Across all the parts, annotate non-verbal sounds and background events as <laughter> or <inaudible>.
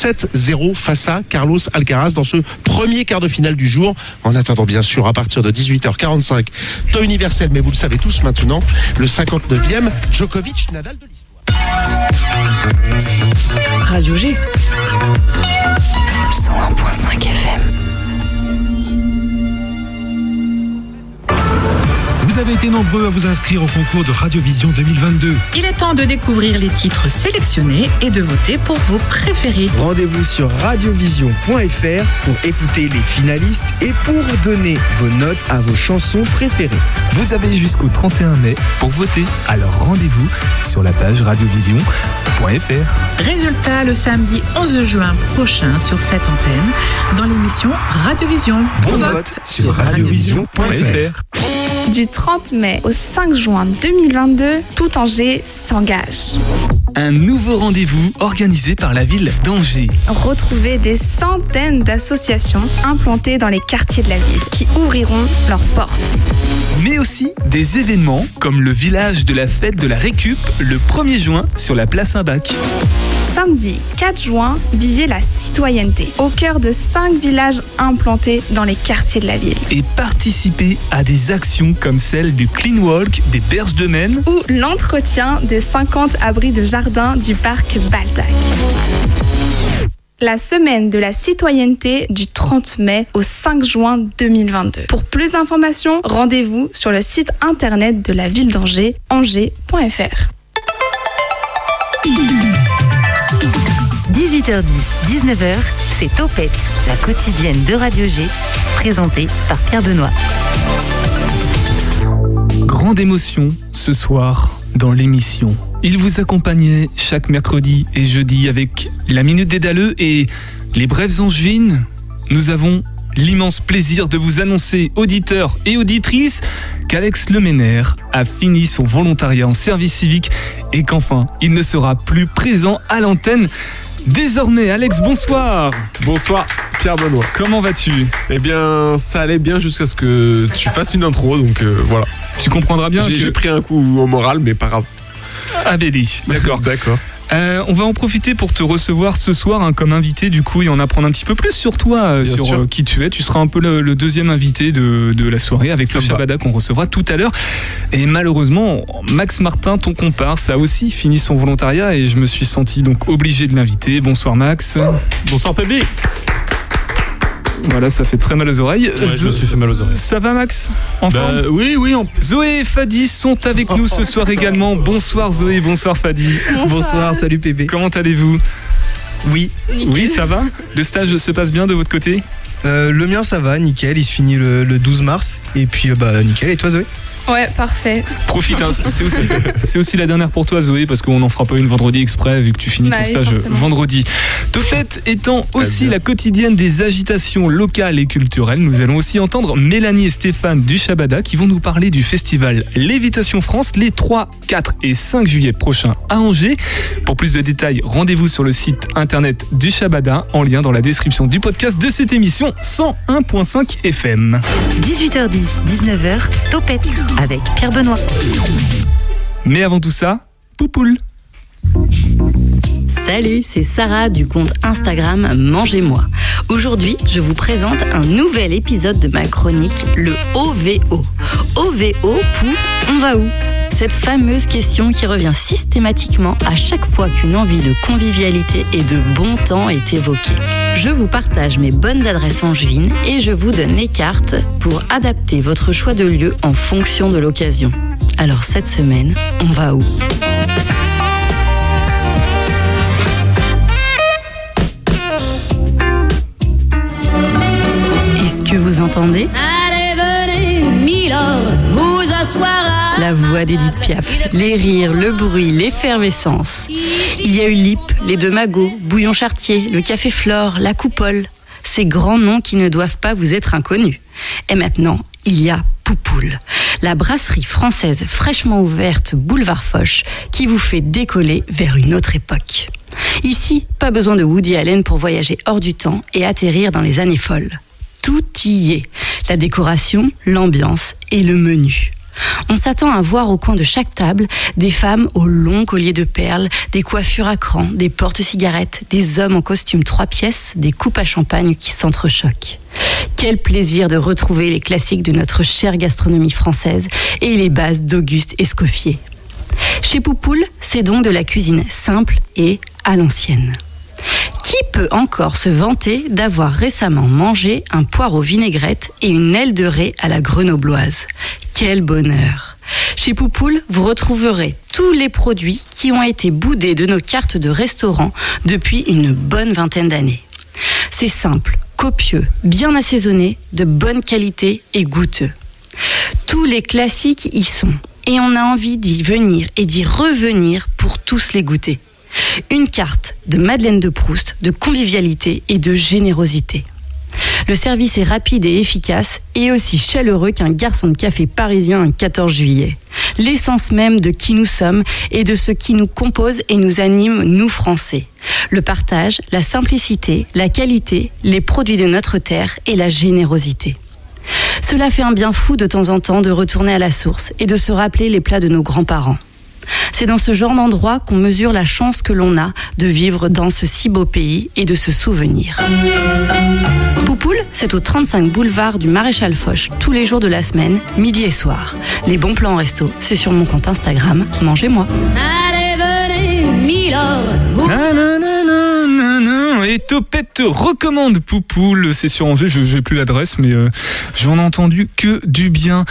7-0 face à Carlos Alcaraz dans ce premier quart de finale du jour. En attendant, bien sûr, à partir de 18h45, temps universel, mais vous le savez tous maintenant, le 59e Djokovic-Nadal de l'histoire. Radio G. 101.5 FM. Avez été nombreux à vous inscrire au concours de Radiovision 2022. Il est temps de découvrir les titres sélectionnés et de voter pour vos préférés. Rendez-vous sur radiovision.fr pour écouter les finalistes et pour donner vos notes à vos chansons préférées. Vous avez jusqu'au 31 mai pour voter, alors rendez-vous sur la page radiovision.fr. Résultat le samedi 11 juin prochain sur cette antenne dans l'émission Radiovision. Bon, vote sur radiovision.fr. Du 30 mai au 5 juin 2022, tout Angers s'engage. Un nouveau rendez-vous organisé par la ville d'Angers. Retrouvez des centaines d'associations implantées dans les quartiers de la ville qui ouvriront leurs portes. Mais aussi des événements comme le village de la fête de la récup le 1er juin sur la place Saint-Bac. Samedi 4 juin, vivez la citoyenneté au cœur de 5 villages implantés dans les quartiers de la ville. Et participez à des actions comme celle du Clean Walk des Berges de Maine ou l'entretien des 50 abris de jardin du parc Balzac. La semaine de la citoyenneté du 30 mai au 5 juin 2022. Pour plus d'informations, rendez-vous sur le site internet de la ville d'Angers, angers.fr. 18h10, 19h, c'est Topette, la quotidienne de Radio G, présentée par Pierre Benoît. Grande émotion ce soir dans l'émission. Il vous accompagnait chaque mercredi et jeudi avec la Minute des Dalleux et les Brèves Angevines. Nous avons l'immense plaisir de vous annoncer, auditeurs et auditrices, qu'Alex Leménaire a fini son volontariat en service civique et qu'enfin, il ne sera plus présent à l'antenne. Désormais, Alex, bonsoir. Bonsoir, Pierre Benoît. Comment vas-tu? Eh bien, ça allait bien jusqu'à ce que tu fasses une intro, donc euh, voilà. Tu comprendras bien J'ai que... j'ai pris un coup au moral, mais pas grave. Ah, Béli, <laughs> d'accord. D'accord. Euh, on va en profiter pour te recevoir ce soir hein, comme invité du coup et en apprendre un petit peu plus sur toi, euh, sur euh, qui tu es. Tu seras un peu le, le deuxième invité de, de la soirée avec le. Shabada qu'on recevra tout à l'heure. Et malheureusement, Max Martin, ton comparse, a aussi fini son volontariat et je me suis senti donc obligé de l'inviter. Bonsoir Max. Bonsoir PB. Voilà, ça fait très mal aux oreilles. Ouais, je Zo- me suis fait mal aux oreilles. Ça va Max En forme Bah, oui, oui, on... Zoé et Fadi sont avec nous ce soir également. Bonsoir Zoé, bonsoir Fadi. Bonsoir, salut PB. Comment allez-vous Oui, Oui, ça va Le stage se passe bien de votre côté euh, le mien ça va, nickel, il se finit le, le 12 mars. Et puis euh, bah nickel, et toi Zoé? Ouais, parfait. Profite, hein, c'est aussi, <laughs> c'est aussi la dernière pour toi Zoé parce qu'on n'en fera pas une vendredi exprès vu que tu finis Bah ton oui, stage forcément. vendredi. Topette étant aussi la quotidienne des agitations locales et culturelles, nous allons aussi entendre Mélanie et Stéphane du Shabada qui vont nous parler du festival Lévitation France les 3, 4 et 5 juillet prochains à Angers. Pour plus de détails, rendez-vous sur le site internet du Shabada en lien dans la description du podcast de cette émission 101.5 FM. 18h10, 19h, Topette avec Pierre Benoît. Mais avant tout ça, Poupoule. Salut, c'est Sarah du compte Instagram Mangez-moi. Aujourd'hui, je vous présente un nouvel épisode de ma chronique, le OVO. OVO pour On va où? Cette fameuse question qui revient systématiquement à chaque fois qu'une envie de convivialité et de bon temps est évoquée. Je vous partage mes bonnes adresses angevines et je vous donne les cartes pour adapter votre choix de lieu en fonction de l'occasion. Alors cette semaine, on va où? Est-ce que vous entendez? Allez, venez, Milord, vous asseoir La voix d'Edith Piaf, les rires, le bruit, l'effervescence. Il y a eu les deux magots, Bouillon Chartier, le Café Flore, la Coupole. Ces grands noms qui ne doivent pas vous être inconnus. Et maintenant, il y a Poupoule, la brasserie française fraîchement ouverte boulevard Foch qui vous fait décoller vers une autre époque. Ici, pas besoin de Woody Allen pour voyager hors du temps et atterrir dans les années folles. Tout y est. La décoration, l'ambiance et le menu. On s'attend à voir au coin de chaque table des femmes aux longs colliers de perles, des coiffures à cran, des porte-cigarettes, des hommes en costume trois pièces, des coupes à champagne qui s'entrechoquent. Quel plaisir de retrouver les classiques de notre chère gastronomie française et les bases d'Auguste Escoffier. Chez Poupoule, c'est donc de la cuisine simple et à l'ancienne. Encore se vanter d'avoir récemment mangé un poireau vinaigrette et une aile de raie à la grenobloise Quel bonheur Chez Poupoule, vous retrouverez tous les produits qui ont été boudés de nos cartes de restaurant depuis une bonne vingtaine d'années. C'est simple, copieux, bien assaisonné, de bonne qualité et goûteux. Tous les classiques y sont et on a envie d'y venir et d'y revenir pour tous les goûter. Une carte de Madeleine de Proust, de convivialité et de générosité. Le service est rapide et efficace et aussi chaleureux qu'un garçon de café parisien un 14 juillet. L'essence même de qui nous sommes et de ce qui nous compose et nous anime, nous Français. Le partage, la simplicité, la qualité, les produits de notre terre et la générosité. Cela fait un bien fou de temps en temps de retourner à la source et de se rappeler les plats de nos grands-parents. C'est dans ce genre d'endroit qu'on mesure la chance que l'on a de vivre dans ce si beau pays et de se souvenir. Poupoule, c'est au 35 boulevard du Maréchal Foch tous les jours de la semaine, midi et soir. Les bons plans en resto, c'est sur mon compte Instagram, mangez-moi. Allez, venez, Milord. Et Topette te recommande Poupoule, c'est sur Angers, je n'ai plus l'adresse, mais euh, j'en ai entendu que du bien.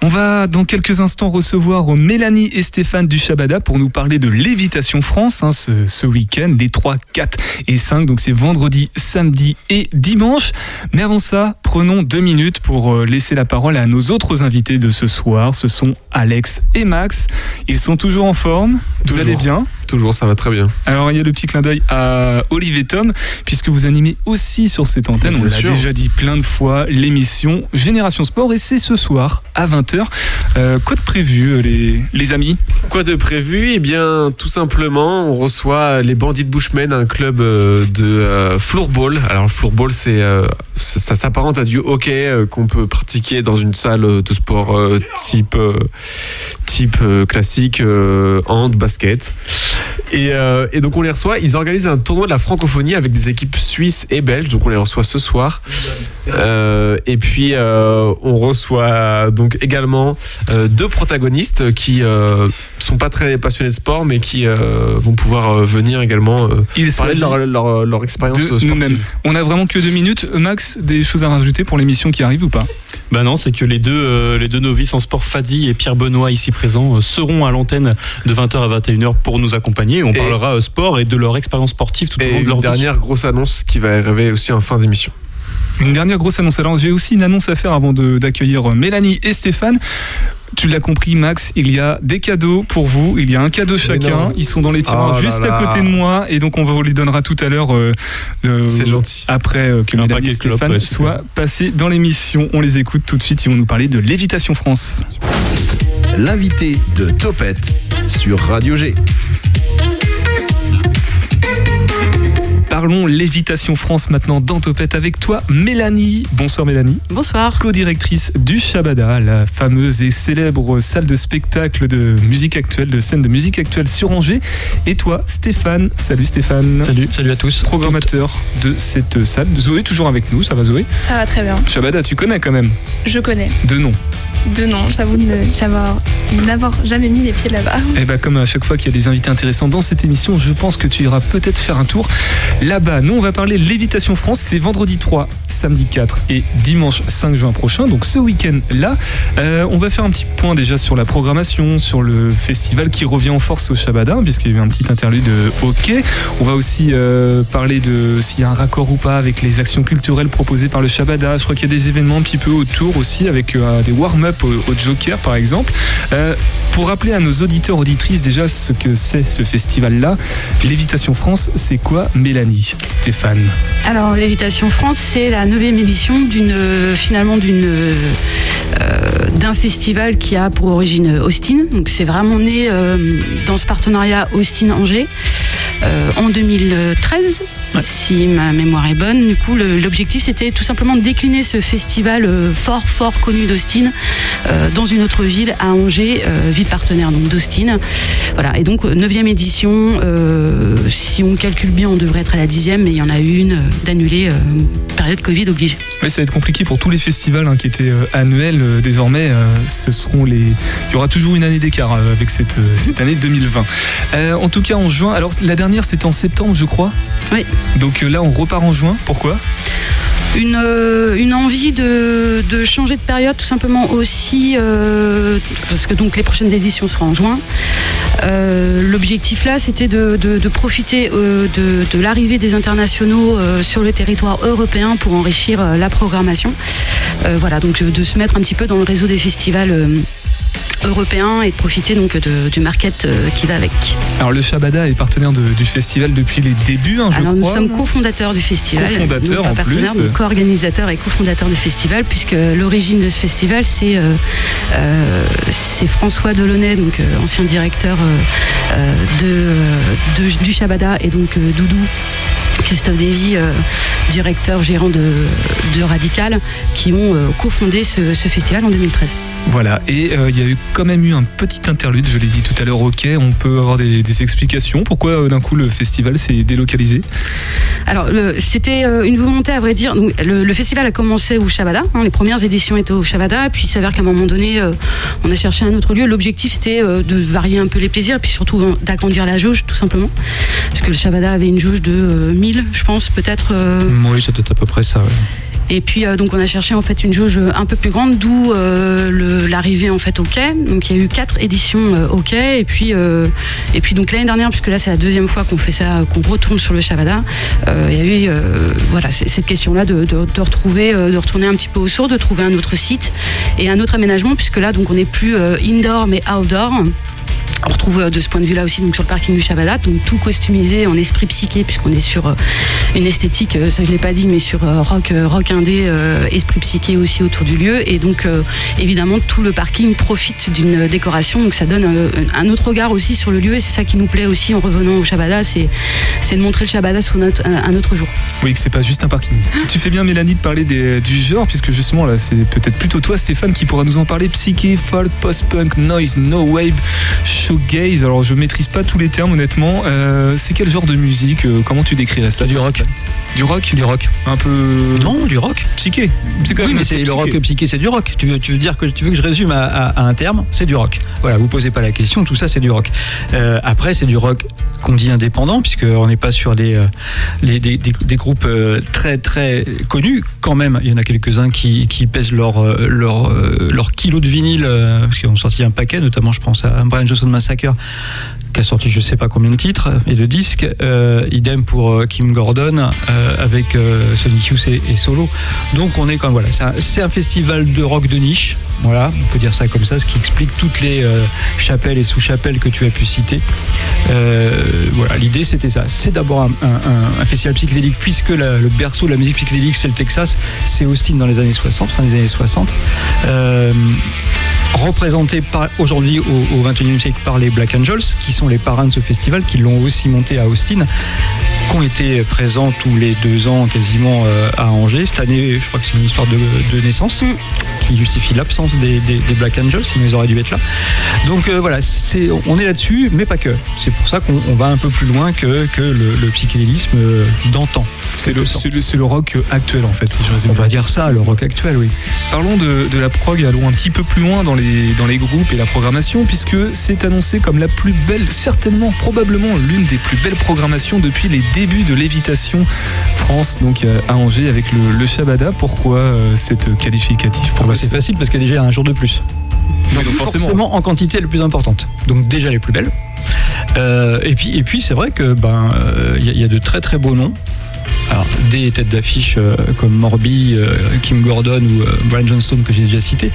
On va dans quelques instants recevoir Mélanie et Stéphane du Shabada pour nous parler de Lévitation France hein, ce, ce week-end, les 3, 4 et 5. Donc c'est vendredi, samedi et dimanche. Mais avant ça, prenons deux minutes pour euh, laisser la parole à nos autres invités de ce soir. Ce sont Alex et Max. Ils sont toujours en forme? Vous Toujours. allez bien Toujours, ça va très bien. alors il y a le petit clin d'œil à Olivier Tom, puisque vous animez aussi sur cette antenne, on l'a déjà dit plein de fois, l'émission Génération Sport, et c'est ce soir à 20h. Euh, quoi de prévu euh, les, les amis? Quoi de prévu? Eh bien, tout simplement, on reçoit les Bandits de Bushmen, un club euh, de floorball. Alors, le floorball, c'est, ça, s'apparente à du hockey qu'on peut pratiquer dans une salle de sport type, type classique, hand, basket. Et, euh, et donc, on les reçoit. Ils organisent un tournoi de la francophonie avec des équipes suisses et belges. Donc, on les reçoit ce soir. Euh, et puis, euh, on reçoit donc également euh, deux protagonistes qui euh, sont pas très passionnés de sport, mais qui euh, vont pouvoir euh, venir également euh, Il parler de leur, leur, leur expérience sportive. On a vraiment que deux minutes. Max, des choses à rajouter pour l'émission qui arrive ou pas? Bah non, c'est que les deux, euh, les deux novices en sport, Fadi et Pierre Benoît, ici présents, euh, seront à l'antenne de 20h à 21h pour nous accompagner. On Et- parlera euh, sport et de leur expérience sportive tout au long de leur une vie. dernière grosse annonce qui va arriver aussi en fin d'émission. Une dernière grosse annonce. Alors j'ai aussi une annonce à faire avant de- d'accueillir euh, Mélanie et Stéphane. Tu l'as compris, Max, il y a des cadeaux pour vous. Il y a un cadeau chacun. Ils sont dans les tiroirs Oh là juste à là. côté de moi. Et donc, on vous les donnera tout à l'heure. euh, euh, C'est gentil. Après euh, que Un Mélanie et Stéphane ouais, soient passés dans l'émission. On les écoute tout de suite. Ils vont nous parler de Lévitation France. L'invité de Topette sur Radio G. Parlons Lévitation France maintenant dans Topette avec toi, Mélanie. Bonsoir, Mélanie. Bonsoir. co-directrice du Shabada, la fameuse et célèbre salle de spectacle de musique actuelle, de scène de musique actuelle sur Angers. Et toi, Stéphane. Salut Stéphane. Salut, salut à tous. Programmateur de cette salle. Zoé, toujours avec nous, ça va Zoé? Ça va très bien. Shabada, tu connais quand même? Je connais. deux noms. Deux noms, j'avoue de ne- j'avoir- n'avoir jamais mis les pieds là-bas. Et bah comme à chaque fois qu'il y a des invités intéressants dans cette émission, je pense que tu iras peut-être faire un tour là-bas. Nous, on va parler Lévitation France. C'est vendredi 3, samedi 4 et dimanche 5 juin prochain. Donc ce week-end-là, Euh, on va faire un petit point déjà sur la programmation, sur le festival qui revient en force au Shabada, puisqu'il y a eu un petit interlude de hockey. On va aussi euh, parler de s'il y a un raccord ou pas avec les actions culturelles proposées par le Shabada. Je crois qu'il y a des événements un petit peu autour aussi, avec euh, des warm-up au, au Joker par exemple. Euh, pour rappeler à nos auditeurs, auditrices déjà ce que c'est ce festival-là, Lévitation France, c'est quoi Mélanie Stéphane? Alors, Lévitation France, c'est la neuvième édition d'une, finalement, d'une, euh, d'un festival qui a pour origine Austin. Donc, c'est vraiment né euh, dans ce partenariat Austin-Angers euh, en 2013. si ma mémoire est bonne. Du coup, l'objectif, c'était tout simplement de décliner ce festival fort, fort connu d'Austin dans une autre ville, à Angers, ville partenaire donc d'Austin. Voilà, et donc, 9e édition, si on calcule bien, on devrait être à la 10e, mais il y en a une d'annulée, période Covid oblige. Oui, ça va être compliqué pour tous les festivals hein, qui étaient euh, annuels. euh, désormais, euh, ce seront les. Il y aura toujours une année d'écart avec cette, <laughs> cette année 2020. Euh, en tout cas, en juin. Alors, la dernière, c'était en septembre, je crois. Oui. Donc là, on repart en juin. Pourquoi? Une, euh, une envie de, changer de période tout simplement aussi euh, parce que donc les prochaines éditions seront en juin. Euh, l'objectif là c'était de, profiter de, l'arrivée des internationaux sur le territoire européen pour enrichir la programmation. Voilà donc de se mettre un petit peu dans le réseau des festivals européens et de profiter donc de- du market euh, qui va avec Alors, le Shabada est partenaire de- du festival depuis les débuts, hein, je alors nous sommes cofondateurs du festival. Cofondateurs, en plus. co-organisateurs et cofondateurs du festival, puisque l'origine de ce festival, c'est euh, euh, c'est François Delaunay, donc euh, ancien directeur de, de- du Shabada, et donc Doudou. Christophe Davy, euh, directeur gérant de, de Radical, qui ont euh, cofondé ce, ce festival en 2013. Voilà, et euh, il y a eu quand même eu un petit interlude, je l'ai dit tout à l'heure, ok, on peut avoir des, des explications. Pourquoi euh, d'un coup le festival s'est délocalisé? Alors, c'était euh, une volonté, à vrai dire. Le, le festival a commencé au Shabada. hein, les premières éditions étaient au Shabada. Puis, il s'avère qu'à un moment donné, on a cherché un autre lieu. L'objectif, c'était de varier un peu les plaisirs, puis surtout euh, d'agrandir la jauge, tout simplement. Parce que le Shabada avait une jauge de euh, 1000, je pense, peut-être. Oui, c'était à peu près ça. ouais. Et puis euh, donc on a cherché en fait une jauge un peu plus grande, d'où euh, l'arrivée en fait au quai. Donc il y a eu quatre éditions euh, au quai et puis et puis donc l'année dernière puisque là c'est la deuxième fois qu'on fait ça, qu'on retourne sur le Shabada. euh, il y a eu voilà cette question là de, de- retrouver, de retourner un petit peu au sourd, de trouver un autre site et un autre aménagement puisque là donc on n'est plus indoor mais outdoor. On retrouve euh, de ce point de vue-là aussi donc sur le parking du Shabada, donc tout customisé en esprit psyché puisqu'on est sur euh, une esthétique, euh, ça je l'ai pas dit, mais sur rock, rock indé, euh, esprit psyché aussi autour du lieu. Et donc euh, évidemment tout le parking profite d'une décoration, donc ça donne un autre regard aussi sur le lieu. Et c'est ça qui nous plaît aussi en revenant au Shabada, c'est c'est de montrer le Shabada sous notre- un, autre jour. Oui, que c'est pas juste un parking. Si tu fais bien, Mélanie, de parler des- du genre, puisque justement là, c'est peut-être plutôt toi, Stéphane, qui pourra nous en parler. Psyché, folk, post-punk, noise, no wave, showgaze. Alors, je maîtrise pas tous les termes, honnêtement. Euh, c'est quel genre de musique euh, Comment tu décrirais ça? Du rock. Du rock? Du rock. Un peu. Non, du rock. Psyché. C'est quand oui, même mais c'est le rock psyché, c'est du rock. Tu veux, tu veux dire que tu veux que je résume à, à- à un terme, c'est du rock. Voilà, vous posez pas la question, tout ça c'est du rock. Euh, après, c'est du rock qu'on dit indépendant, puisque on n'est pas sur euh, les- des, des- des groupes euh, très très connus. Quand même, il y en a quelques-uns qui, qui pèsent leur euh, leur euh, leur kilo de vinyle, euh, parce qu'ils ont sorti un paquet, notamment je pense à Brian Johnson Massacre qui a sorti je sais pas combien de titres et de disques. Euh, idem pour euh, Kim Gordon euh, avec euh, Sonic Youth et, Solo. Donc on est comme voilà, c'est un, un festival de rock de niche. Voilà, on peut dire ça comme ça, ce qui explique toutes les chapelles et sous-chapelles que tu as pu citer. Voilà, l'idée c'était ça. C'est d'abord un, festival psychédélique puisque le berceau de la musique psychédélique c'est le Texas, c'est Austin dans les années 60, fin des années 60. Représenté aujourd'hui au, au 21e siècle par les Black Angels, qui sont les parrains de ce festival, qui l'ont aussi monté à Austin, qui ont été présents tous les deux ans quasiment euh, à Angers. Cette année, je crois que c'est une histoire de, de naissance qui justifie l'absence des, des- des Black Angels, ils auraient dû être là. Donc euh, voilà, c'est, on est là-dessus, mais pas que. C'est pour ça qu'on on va un peu plus loin que, que le, le psychédélisme euh, d'antan. C'est le, c'est le- c'est le rock actuel en fait, si je résume. On va dire ça, le rock actuel, oui. Parlons de, de la prog, allons un petit peu plus loin dans les, dans les groupes et la programmation, puisque c'est annoncé comme la plus belle, certainement, probablement l'une des plus belles programmations depuis les débuts de Lévitation France, donc euh, à Angers avec le, le Shabada. Pourquoi euh, cette qualificatif pour Ah bah, c'est facile parce qu'il y a déjà un jour de plus. Donc, donc forcément. forcément. en quantité la plus importante. Donc déjà les plus belles. Euh, et puis, et puis c'est vrai que ben euh, y, il y a de très très beaux noms. Alors, des têtes d'affiche euh, comme Morby, euh, Kim Gordon ou euh, Brian Johnston que j'ai déjà cité,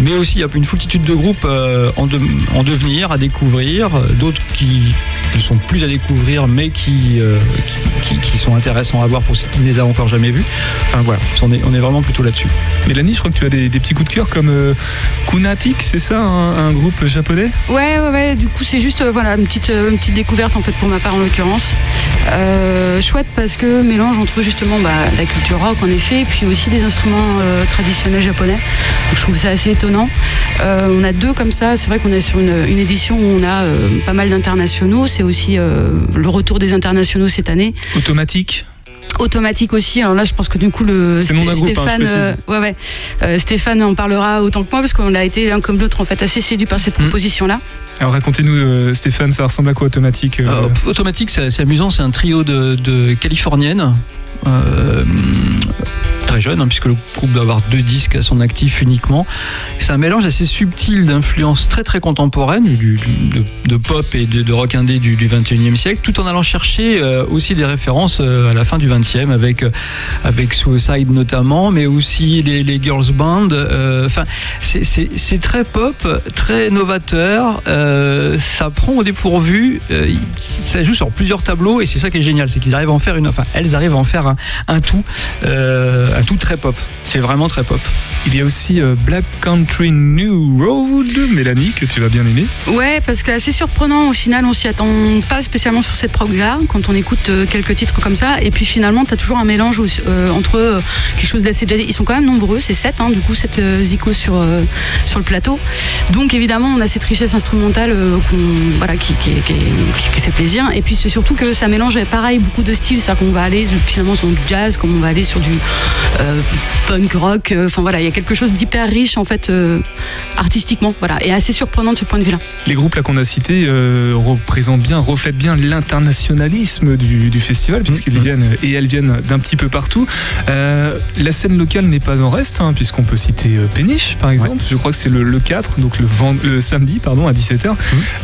mais aussi il y a une foultitude de groupes euh, en, de- en devenir, à découvrir, d'autres qui ne sont plus à découvrir mais qui, euh, qui, qui- qui sont intéressants à voir pour ceux qui ne les a encore jamais vus. Enfin voilà, on est, on est vraiment plutôt là-dessus. Mélanie, je crois que tu as des, des petits coups de cœur comme euh, Kunatik, c'est ça, un, un groupe japonais? Ouais, ouais, ouais. Du coup, c'est juste euh, voilà une petite, euh, une petite découverte en fait pour ma part en l'occurrence. Euh, chouette parce que mélange entre justement bah, la culture rock en effet, puis aussi des instruments euh, traditionnels japonais. Donc, je trouve ça assez étonnant. Euh, on a deux comme ça. C'est vrai qu'on est sur une, une édition où on a euh, pas mal d'internationaux. C'est aussi le retour des internationaux cette année. Automatique? Automatique aussi. Alors là, je pense que du coup, le hein, Stéphane, euh, ouais, ouais. Euh, Stéphane en parlera autant que moi parce qu'on a été l'un comme l'autre en fait assez séduit par cette Hmm. proposition-là. Alors racontez-nous, euh, Stéphane, ça ressemble à quoi automatique euh, Euh, Automatique, c'est c'est amusant, c'est un trio de, de californiennes. Euh, très jeune, hein, puisque le groupe doit avoir deux disques à son actif uniquement. C'est un mélange assez subtil d'influences très très contemporaines, de, pop et de, rock indé du, du 21e siècle, tout en allant chercher euh, aussi des références euh, à la fin du 20e, avec, Suicide notamment, mais aussi les, les girls band. Enfin, c'est- très pop, très novateur, ça prend au dépourvu, ça joue sur plusieurs tableaux et c'est ça qui est génial, c'est qu'ils arrivent à en faire une, enfin elles arrivent à en faire un, un tout, euh, un tout très pop. C'est vraiment très pop. Il y a aussi euh, Black Country New Road, Mélanie, que tu vas bien aimer. Ouais, parce que assez surprenant au final, on s'y attend pas spécialement sur cette prog-là quand on écoute euh, quelques titres comme ça. Et puis finalement, tu as toujours un mélange aussi, euh, entre euh, quelque chose d'assez. Ils sont quand même nombreux, c'est 7 du coup, 7 euh, zikos sur, euh, sur le plateau. Donc évidemment, on a cette richesse instrumentale euh, voilà, qui, qui, qui- qui- qui fait plaisir. Et puis c'est surtout que ça mélange pareil beaucoup de styles. C'est-à-dire qu'on va aller finalement sur du jazz, comme on va aller sur du euh, punk rock. Euh, Enfin voilà, il y a quelque chose d'hyper riche en fait euh, artistiquement. Voilà, et assez surprenant de ce point de vue-là. Les groupes là qu'on a cités euh, représentent bien, reflètent bien l'internationalisme du, du festival, puisqu'ils viennent et elles viennent d'un petit peu partout. Euh, la scène locale n'est pas en reste, hein, puisqu'on peut citer euh, Péniche par exemple. Je crois que c'est le, le 4, donc le, vend- le samedi, pardon, à 17h.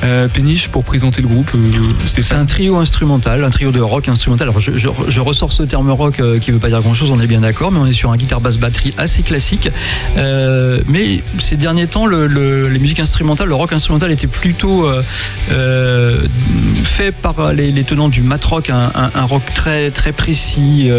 Euh, Péniche pour présenter le groupe. euh, C'est un trio instrumental, un trio de rock instrumental. Alors je, je- je ressors ce terme rock euh, qui veut pas dire grand chose, on est bien d'accord, mais on est sur un guitare basse batterie assez classique. Euh, mais ces derniers temps, le, le- les musiques instrumentales, le rock instrumental était plutôt euh, fait par les, tenants du mat rock, un, rock très très précis,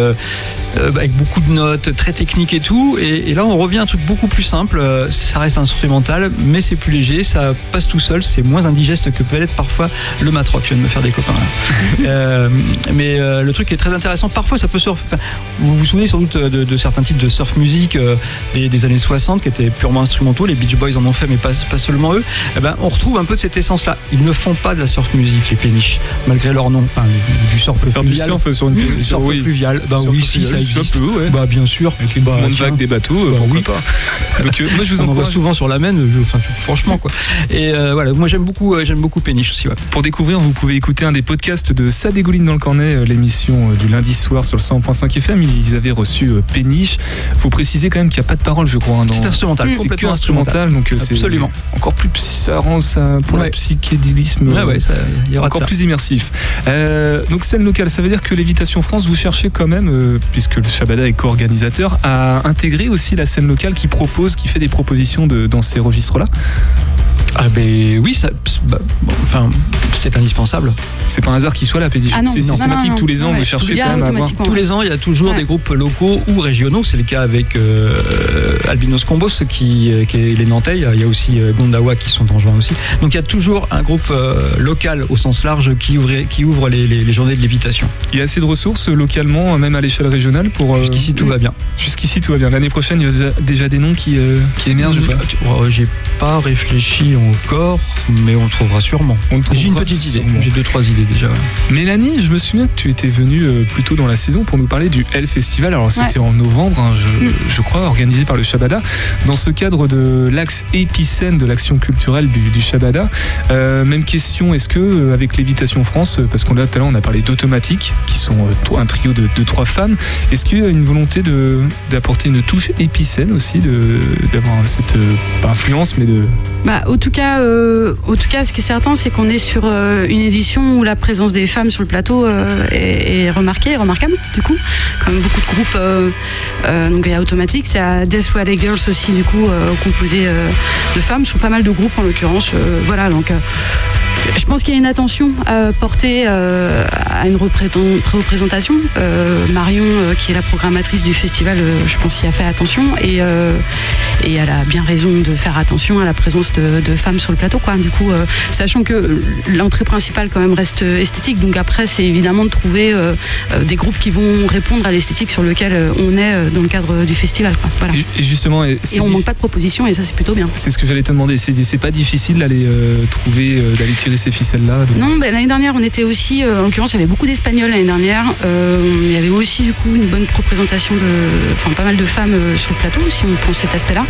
avec beaucoup de notes, très technique et tout. Et, là, on revient à un truc beaucoup plus simple. Ça reste instrumental, mais c'est plus léger, ça passe tout seul, c'est moins indigeste que peut être parfois le mat rock. Je viens de me faire des copains là. <laughs> Mais le truc est très intéressant. Parfois, ça peut surf. vous vous souvenez sans doute de, de certains titres de surf music euh, des, des années 60 qui étaient purement instrumentaux. Les Beach Boys en ont fait, mais pas, pas seulement eux. Eh ben, on retrouve un peu de cette essence-là. Ils ne font pas de la surf music, les péniches, malgré leur nom. Enfin, du surf Faire du surf sur une Du surf oui. fluvial. Bah Surf oui, si ça existe. peut, ouais. Bah bien sûr. Avec les Bah, vagues des bateaux, euh, Bah pourquoi oui. pas. Donc euh, moi je vous on en voit encourage. souvent sur la Maine, je- enfin, franchement quoi. Et euh, voilà, moi j'aime beaucoup, euh, j'aime beaucoup Péniche aussi. Ouais. Pour découvrir, vous pouvez écouter un des podcasts de Ça dégouline dans le cornet, euh, l'émission euh, du lundi soir sur le 100.5 FM. Ils avaient reçu euh, Péniche. Faut préciser quand même qu'il n'y a pas de parole, je crois. hein, dans- C'est instrumental, C'est que instrumental, donc euh, c'est Absolument. encore plus ça rend ça pour Ouais. le psychédélisme Ouais, euh, ouais, ça- il y aura encore ça. plus immersif. Euh, donc scène locale, ça veut dire que l'Évitation France, vous cherchez quand même, euh, puisque le Shabada est co-organisateur, à intégrer aussi la scène locale qui propose, qui fait des propositions de, dans ces registres-là? Ah ben oui, ça, bah, bon, enfin, c'est indispensable. C'est pas un hasard qu'il soit là, Péniche. Ah c'est systématique non, non, tous les ans, ouais, vous cherchez il y a quand même à avoir. Tous les ans, il y a toujours Ouais. des groupes locaux ou régionaux. C'est le cas avec euh, Albinos Combos, qui, euh, qui est les Nantais. Il y a- aussi euh, Gondawa qui sont en juin aussi. Donc il y a toujours un groupe euh, local au sens large qui ouvre, qui ouvre les, les- les journées de lévitation. Il y a assez de ressources localement, même à l'échelle régionale pour. euh, Jusqu'ici, tout va bien. Jusqu'ici tout va bien. L'année prochaine, il y a déjà, déjà des noms qui, euh, qui émergent. pas? Oh, J'ai pas réfléchi encore, mais on trouvera sûrement. Le J'ai une trouvera petite idée. sûrement. J'ai deux, trois idées déjà. Mélanie, je me souviens que tu étais venue euh, plus tôt dans la saison pour nous parler du L Festival. Alors c'était en novembre, hein, je, Mm. je crois, organisé par le Shabada. Dans ce cadre de l'axe épicène de l'action culturelle du, du Shabada, euh, même question, est-ce que euh, avec l'Évitation France, parce qu'on là tout à l'heure on a parlé d'automatique, qui sont euh, un trio de, de trois femmes, est-ce qu'il y a une volonté de d'apporter une touche épicène aussi, de d'avoir cette euh, pas influence, mais de Bah, tout cas, euh, au tout cas, ce qui est certain, c'est qu'on est sur euh, une édition où la présence des femmes sur le plateau euh, est, remarquée, remarquable. Du coup, même beaucoup de groupes. donc il y a Automatic, c'est à Death Valley Girls aussi, du coup, composé de femmes. Sur pas mal de groupes en l'occurrence. voilà, donc. Je pense qu'il y a une attention euh, portée euh, à une représent- représentation. Marion, qui est la programmatrice du festival, je pense y a fait attention et, elle a bien raison de faire attention à la présence de femmes sur le plateau. Quoi. Du coup, euh, sachant que l'entrée principale quand même reste esthétique, donc après c'est évidemment de trouver euh, euh, des groupes qui vont répondre à l'esthétique sur lequel euh, on est euh, dans le cadre du festival. Quoi. Voilà. Et justement, et on manque pas de propositions et ça c'est plutôt bien. c'est ce que j'allais te demander. C'est pas difficile d'aller euh, trouver, euh, d'aller tirer ces ficelles-là. de- Non, ben, l'année dernière, on était aussi, euh, en l'occurrence, il y avait beaucoup d'Espagnols l'année dernière. Euh, il y avait aussi, du coup, une bonne représentation de, enfin, pas mal de femmes euh, sur le plateau, si on prend cet aspect-là.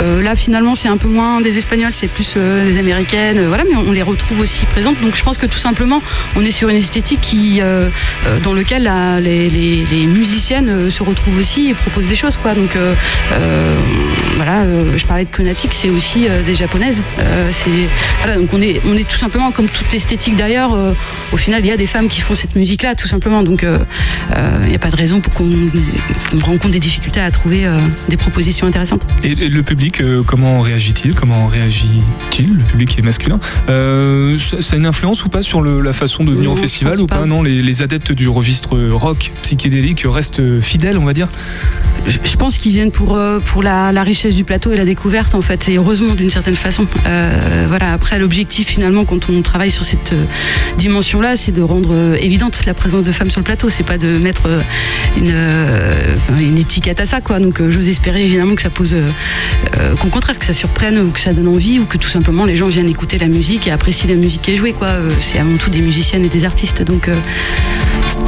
Euh, là, finalement, c'est un peu moins des Espagnols, c'est plus euh, des Américaines, euh, voilà, mais on les retrouve aussi présentes. Donc, je pense que tout simplement, on est sur une esthétique qui, euh, euh, dans lequel la- les, musiciennes euh, se retrouvent aussi et proposent des choses, quoi. Donc, euh, euh, voilà, euh, je parlais de Konatic, c'est aussi euh, des japonaises. Euh, c'est voilà, donc on est on est tout simplement comme toute esthétique d'ailleurs. euh, au final, il y a des femmes qui font cette musique-là, tout simplement. Donc, euh, euh, il n'y a pas de raison pour qu'on rencontre des difficultés à trouver euh, des propositions intéressantes. Et, le public, euh, comment réagit-il? Comment réagit-il Le public est masculin. Euh, ça, ça a une influence ou pas sur le- la façon de venir Non, au festival ou pas, pas. Non, les, les adeptes du registre rock psychédélique restent fidèles, on va dire. Je, je pense qu'ils viennent pour euh, pour la, la richesse du plateau et la découverte en fait, et heureusement d'une certaine façon. Euh, voilà. Après, l'objectif finalement, quand on travaille sur cette euh, dimension-là, c'est de rendre évidente la présence de femmes sur le plateau. C'est pas de mettre une une étiquette à ça, quoi. Donc, j'ose espérer évidemment que ça pose, euh, qu'au contraire, que ça surprenne ou que ça donne envie ou que tout simplement les gens viennent écouter la musique et apprécient la musique qui est jouée, quoi. Euh, c'est avant tout des musiciennes et des artistes, donc. euh,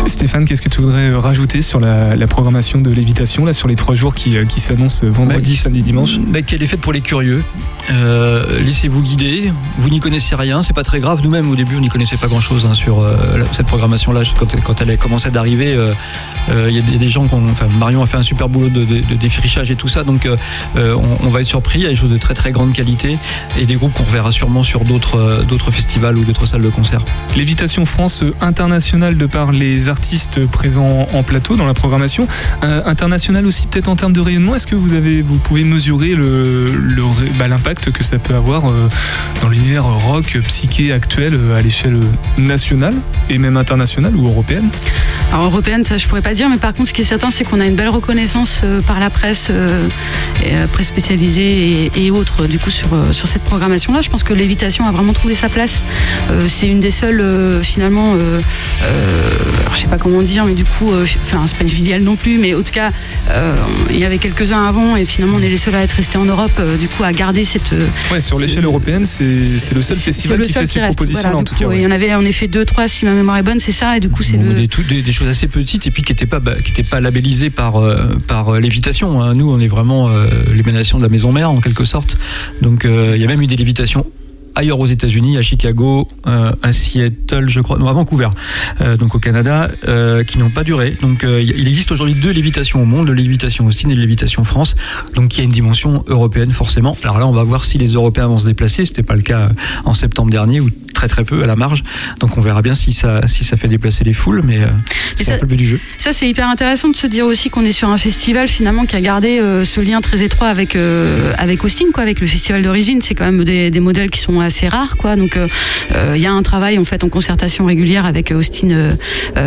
Stéphane, qu'est-ce que tu voudrais euh, rajouter sur la, la programmation de l'évitation, là, sur les trois jours qui, euh, qui s'annoncent vendredi, samedi, dimanche? bah, qu'elle est faite pour les curieux. Euh, Laissez-vous guider. Vous n'y connaissez rien, c'est pas très grave. Nous-mêmes, au début, on n'y connaissait pas grand-chose hein, sur euh, cette programmation-là. Quand, quand elle a commencé d'arriver, euh, euh, il y a des, des gens qui ont. Enfin, Marion a fait un super boulot de, de- de défrichage et tout ça. Donc, euh, euh, on, on va être surpris. Il y a des choses de très très grande qualité et des groupes qu'on reverra sûrement sur d'autres euh, d'autres festivals ou d'autres salles de concert. L'évitation France internationale de par les artistes présents en plateau dans la programmation, Euh, internationale aussi peut-être en termes de rayonnement. Est-ce que vous avez, vous pouvez mesurer le, le ré- bah, l'impact que ça peut avoir euh, dans l'univers rock psyché actuel euh, à l'échelle nationale et même internationale ou européenne? Alors européenne, ça je pourrais pas dire, mais par contre, ce qui est certain, c'est qu'on a une belle reconnaissance euh, par la presse, presse spécialisée et, autres, du coup, sur, cette programmation-là. Je pense que l'évitation a vraiment trouvé sa place. C'est une des seules, finalement, alors, je sais pas comment dire, mais du coup, euh, enfin, c'est pas une filiale non plus, mais en tout cas, euh, il y avait quelques-uns avant, et finalement, on est les seuls à être restés en Europe, euh, du coup, à garder cette. euh, Ouais, sur l'échelle européenne, c'est c'est le seul c'est festival le qui seul fait qui ces reste. propositions-là Voilà, en tout coup, cas. Il y en avait en effet deux, trois, si ma mémoire est bonne, c'est ça, et du coup, c'est Bon, le. des, tout- des- des choses assez petites et puis qui n'étaient pas, bah, qui pas labellisées par, euh, par lévitation. hein. Nous, on est vraiment euh, l'émanation de la maison mère en quelque sorte. Donc, euh, il y a même eu des lévitations ailleurs aux États-Unis, à Chicago, euh, à Seattle, je crois, non, à Vancouver, euh, donc au Canada, euh, qui n'ont pas duré. Donc, il existe aujourd'hui deux lévitations au monde, de lévitation Austin et de lévitation France, donc y a une dimension européenne forcément. Alors là, on va voir si les Européens vont se déplacer. C'était pas le cas en septembre dernier très très peu à la marge. Donc, on verra bien si ça, si ça fait déplacer les foules, mais euh, c'est ça- un peu le but du jeu. Ça, c'est hyper intéressant de se dire aussi qu'on est sur un festival finalement qui a gardé euh, ce lien très étroit avec euh, avec Austin, quoi, avec le festival d'origine. C'est quand même des, des modèles qui sont assez rares, quoi. Donc, euh, il y a un travail en fait en concertation régulière avec Austin,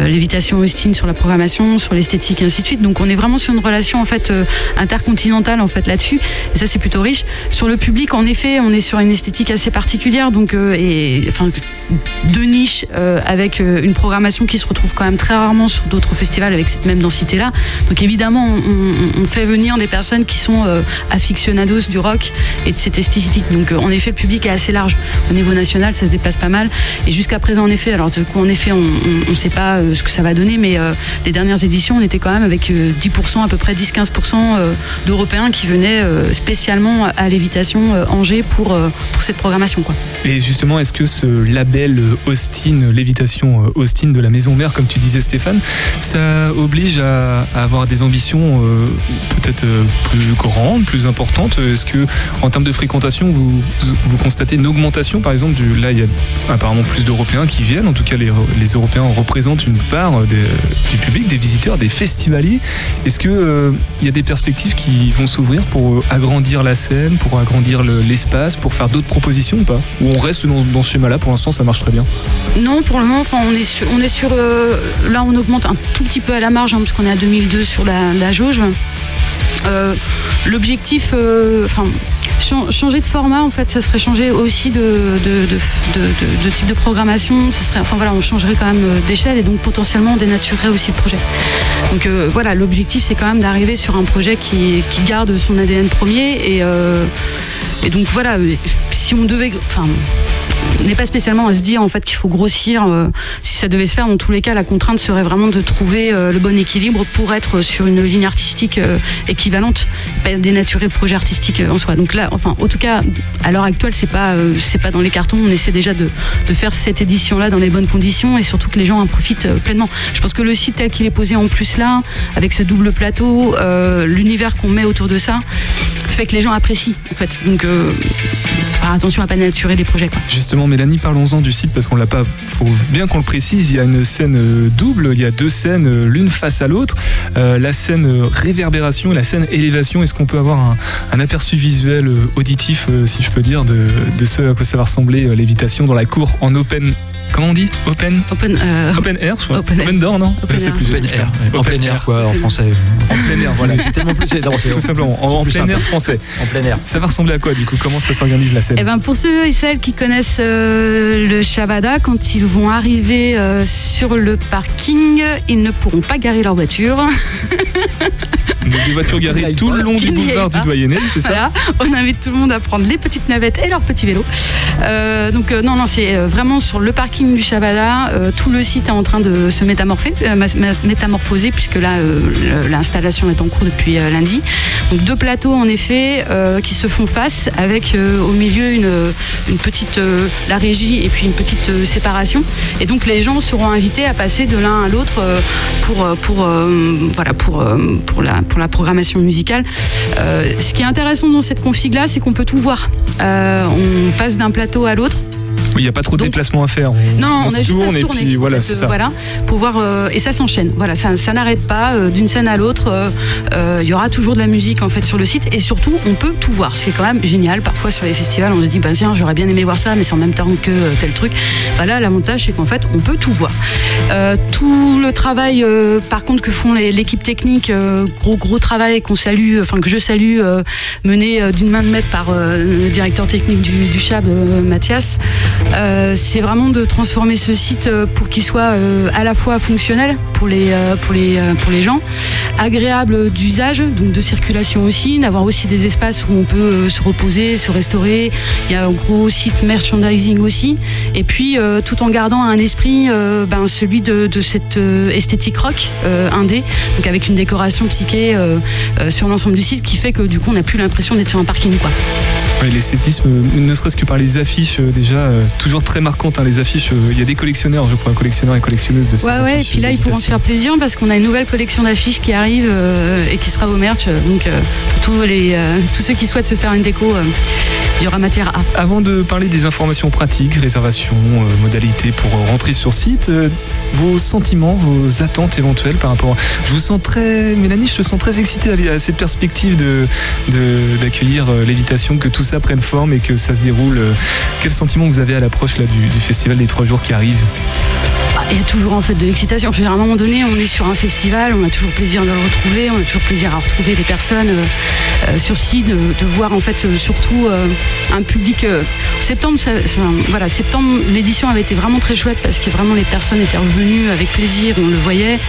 l'évitation Austin sur la programmation, sur l'esthétique et ainsi de suite. Donc, on est vraiment sur une relation en fait intercontinentale en fait là-dessus. Et ça, c'est plutôt riche. Sur le public, en effet, on est sur une esthétique assez particulière, donc et enfin de niche euh, avec euh, une programmation qui se retrouve quand même très rarement sur d'autres festivals avec cette même densité-là. Donc évidemment, on, fait venir des personnes qui sont euh, aficionados du rock et de cette esthétique. Donc en effet, le public est assez large. Au niveau national, ça se déplace pas mal. Et jusqu'à présent, en effet, alors en effet, on ne sait pas ce que ça va donner, mais les dernières éditions, on était quand même avec euh, 10%, à peu près 10-15% euh, d'Européens qui venaient spécialement à l'évitation Angers pour, pour cette programmation. Quoi. Et justement, est-ce que ce label Austin, lévitation euh, Austin de la maison mère, comme tu disais Stéphane, ça oblige à, avoir des ambitions euh, peut-être euh, plus grandes, plus importantes. Est-ce que, en termes de fréquentation, vous, constatez une augmentation, par exemple, là, il y a apparemment plus d'Européens qui viennent, en tout cas, les, Européens représentent une part du public, des visiteurs, des festivaliers. Est-ce que euh, y a des perspectives qui vont s'ouvrir pour agrandir la scène, pour agrandir le- l'espace, pour faire d'autres propositions ou pas? Ou on reste dans ce schéma-là? Pour l'instant ça marche très bien. Non, pour le moment, on est sur, euh, là, on augmente un tout petit peu à la marge, hein, parce qu'on est à 2002 sur la, jauge. Euh, L'objectif, euh, enfin, chan- changer de format, en fait, ça serait changer aussi de, type de programmation. Ça serait, enfin voilà, on changerait quand même d'échelle et donc potentiellement on dénaturerait aussi le projet. Donc voilà, l'objectif, c'est quand même d'arriver sur un projet qui, garde son ADN premier et, et donc voilà, si on devait, enfin n'est pas spécialement à se dire en fait qu'il faut grossir. euh, si ça devait se faire, dans tous les cas, la contrainte serait vraiment de trouver euh, le bon équilibre pour être sur une ligne artistique euh, équivalente, pas dénaturer le projet artistique en soi. Donc là, enfin, en tout cas, à l'heure actuelle, c'est pas pas dans les cartons. On essaie déjà de, faire cette édition-là dans les bonnes conditions et surtout que les gens en profitent pleinement. Je pense que le site tel qu'il est posé en plus là, avec ce double plateau, l'univers qu'on met autour de ça, fait que les gens apprécient en fait. Donc, euh, faire attention à pas dénaturer les projets. Justement, Mélanie, parlons-en du site parce qu'on l'a pas. Faut bien qu'on le précise. Il y a une scène euh, double. Il y a deux scènes, euh, l'une face à l'autre. La scène réverbération et la scène élévation. Est-ce qu'on peut avoir un, aperçu visuel, auditif, si je peux dire, de, de ce à quoi ça va ressembler l'évitation dans la cour en open. Comment on dit Open Open, euh, Open air, je crois. Open Open, air. door, non Open Je sais plus. Open air, ouais. En plein air, quoi, en français. En plein air, voilà. C'est tellement plus. non, Tout simplement, en, c'est en plus plein simple. air français. En plein air. Ça va ressembler à quoi du coup? Comment ça s'organise la scène? Eh ben pour ceux et celles qui connaissent euh, le Shabada, quand ils vont arriver euh, sur le parking, ils ne pourront pas garer leur voiture. <laughs> Donc, Des voitures garées tout le long du boulevard du. Doyenné, c'est ça? Voilà. On invite tout le monde à prendre les petites navettes et leurs petits vélos. Euh, donc euh, non, non, c'est vraiment sur le parking du Shabada. Euh, tout le site est en train de se métamorpher, euh, métamorphoser, puisque là, euh, l'installation est en cours depuis lundi. Donc deux plateaux en effet qui se font face, avec au milieu une, petite la régie et puis une petite séparation. Et donc les gens seront invités à passer de l'un à l'autre pour pour voilà pour pour la pour la programmation musicale. Ce qui est intéressant dans cette config là, c'est qu'on peut tout voir. On passe d'un plateau à l'autre. Oui, il n'y a pas trop de déplacements à faire. On, Non, on, a juste à se et tourner. puis voilà, en fait, c'est ça. Voilà, euh, et ça s'enchaîne. Voilà, ça, ça n'arrête pas euh, d'une scène à l'autre. euh, euh, Il y aura toujours de la musique en fait sur le site, et surtout, on peut tout voir. C'est quand même génial. Parfois sur les festivals, on se dit, bah tiens, j'aurais bien aimé voir ça, mais c'est en même temps que tel truc. Bah là, l'avantage, c'est qu'en fait, on peut tout voir. Tout le travail, par contre, que font l'équipe technique, gros gros travail qu'on salue, enfin que je salue, mené d'une main de maître par le directeur technique du, du CHAB, Mathias. Euh, c'est vraiment de transformer ce site euh, pour qu'il soit euh, à la fois fonctionnel pour les, gens, agréable d'usage, donc de circulation aussi, d'avoir aussi des espaces où on peut se reposer, se restaurer. Il y a un gros site merchandising aussi. Et puis, tout en gardant un esprit, ben, celui de, de cette esthétique rock indé, donc avec une décoration psyché sur l'ensemble du site qui fait que du coup, on n'a plus l'impression d'être sur un parking. Ouais, l'esthétisme, euh, ne serait-ce que par les affiches, euh, déjà, euh, toujours très marquantes. hein, les affiches, euh, il y a des collectionneurs, je crois, collectionneurs et collectionneuses de ces Ouais, ouais, et puis là, ils pourront se faire plaisir parce qu'on a une nouvelle collection d'affiches qui arrive et qui sera au merch. Donc, pour tous, les, tous ceux qui souhaitent se faire une déco, Avant de parler des informations pratiques, réservations, euh, modalités pour euh, rentrer sur site, euh, vos sentiments, vos attentes éventuelles par rapport. Je vous sens très, Mélanie, je te sens très excitée à, cette perspective de d'accueillir l'évitation, que tout ça prenne forme et que ça se déroule. Quel sentiment vous avez à l'approche du, festival des trois jours qui arrive Il y a toujours en fait de l'excitation. À un moment donné, on est sur un festival, on a toujours plaisir de le retrouver, on a toujours plaisir à retrouver les personnes euh, euh, sur site, de, de voir en fait euh, surtout euh, un public. euh, septembre, voilà, septembre, l'édition avait été vraiment très chouette parce que vraiment les personnes étaient revenues avec plaisir, on le voyait,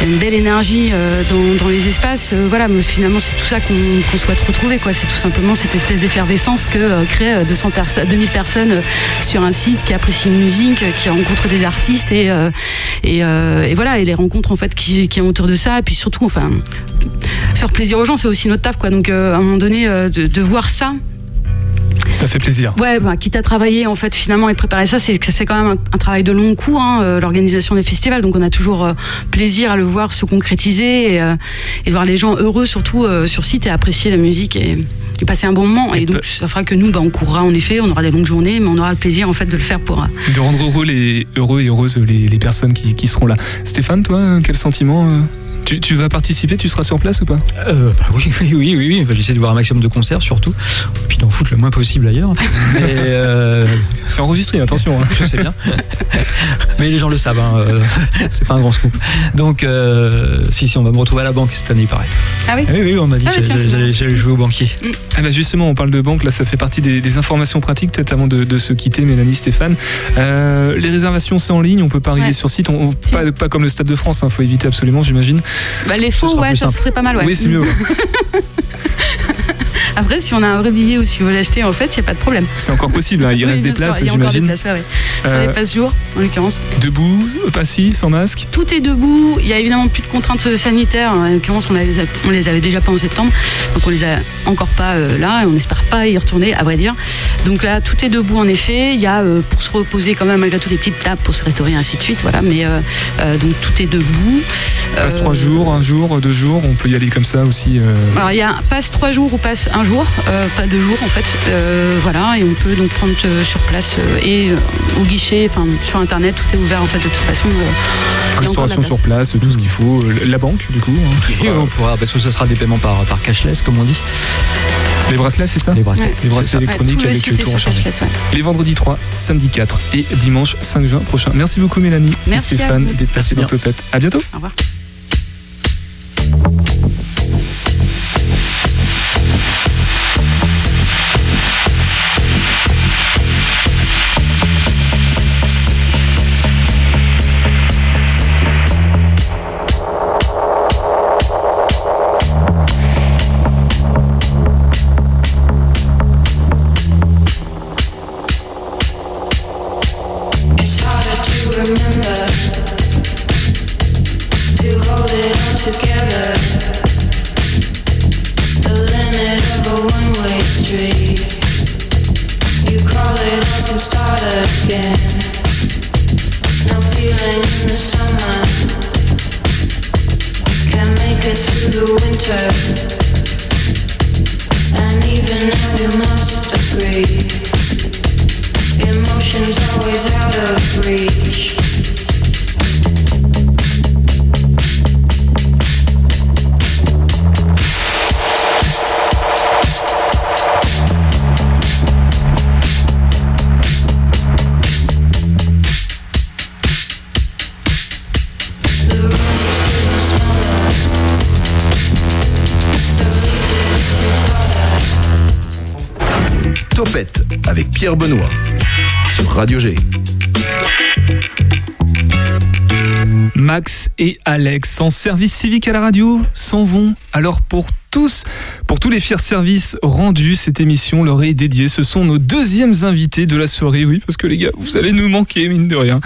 il y a une belle énergie euh, dans, les espaces. Euh, voilà, finalement c'est tout ça qu'on souhaite retrouver, quoi. C'est tout simplement cette espèce d'effervescence que euh, créent euh, 200 personnes, 2000 personnes euh, sur un site qui apprécient une musique, euh, qui rencontrent des artistes et euh, et, euh, et voilà et les rencontres en fait qui, qui ont autour de ça et puis surtout enfin faire plaisir aux gens c'est aussi notre taf quoi. Donc euh, à un moment donné de voir ça Ça fait plaisir. Ouais, bah, quitte à travailler en fait finalement et préparer ça, c'est c'est quand même un, un travail de long cours, hein, euh, l'organisation des festivals. Donc on a toujours euh, plaisir à le voir se concrétiser et, euh, et de voir les gens heureux surtout euh, sur site et apprécier la musique et, et passer un bon moment. Et donc ça fera que nous, bah, on courra en effet, on aura des longues journées, mais on aura le plaisir en fait de le faire pour. euh, De rendre heureux, les, heureux et heureuses les, les personnes qui, qui seront là. Stéphane, toi, quel sentiment euh, Tu, tu vas participer, tu seras sur place ou pas Euh, bah oui, <laughs> oui, oui, oui, oui. Enfin, J'essaie de voir un maximum de concerts surtout. Puis d'en foutre le moins possible ailleurs. <laughs> Mais, euh, C'est enregistré, attention. hein. je sais bien. <laughs> Mais les gens le savent, hein, euh, c'est pas un grand scoop. Donc, euh, si, si, on va me retrouver à la banque cette année, pareil. Ah oui Oui, oui, on m'a dit Ah, que bah j'allais- jouer au banquier. Ah bah justement, on parle de banque, là ça fait partie des, des informations pratiques, peut-être avant de, de se quitter, Mélanie, Stéphane. Euh, les réservations c'est en ligne, on peut pas arriver Ouais. sur site, on, on- pas, pas comme le Stade de France, il faut éviter absolument, j'imagine. Bah, les faux, ouais, ça serait pas mal, ouais. Oui, c'est mieux. ouais. <laughs> Après, si on a un vrai billet ou si vous l'achetez, en fait, il n'y a pas de problème. C'est encore possible, hein, il Oui, reste des places, encore des j'imagine. places, ouais, ouais. Sur Euh, les passes jours, en l'occurrence. Debout, assis, sans masque? Tout est debout. Il y a évidemment plus de contraintes sanitaires. En l'occurrence, on, les a- on les avait déjà pas en septembre. Donc, on les a encore pas euh, là et on n'espère pas y retourner, à vrai dire. Donc là, tout est debout en effet. Il y a euh, pour se reposer quand même malgré tout des petites tables pour se restaurer, ainsi de suite. Voilà. Mais donc, tout est debout. Passe trois jours, un jour, deux jours, on peut y aller comme ça aussi. Alors il y a passe trois jours ou passe un jour, euh, pas deux jours en fait. Euh, voilà, et on peut donc prendre euh, sur place euh, et euh, au guichet, enfin sur internet, tout est ouvert en fait de toute façon. euh, Restauration sur place, tout ce qu'il faut. La banque, du coup. hein, qui Et sera- on pourra, parce que ça sera des paiements par, par cashless, comme on dit. Les bracelets, c'est ça Les bracelets. Ouais. Les bracelets électroniques Ouais, tout avec tour en charge. ouais. Les vendredis 3, samedi 4 et dimanche 5 juin prochain. Merci beaucoup Mélanie Merci et Stéphane d'être passés dans. Topette. À bientôt. Au revoir. Alex en service civique à la radio s'en vont. Alors pour tous, pour tous les fiers services rendus, cette émission leur est dédiée. Ce sont nos deuxièmes invités de la soirée, oui, parce que les gars, vous allez nous manquer, mine de rien.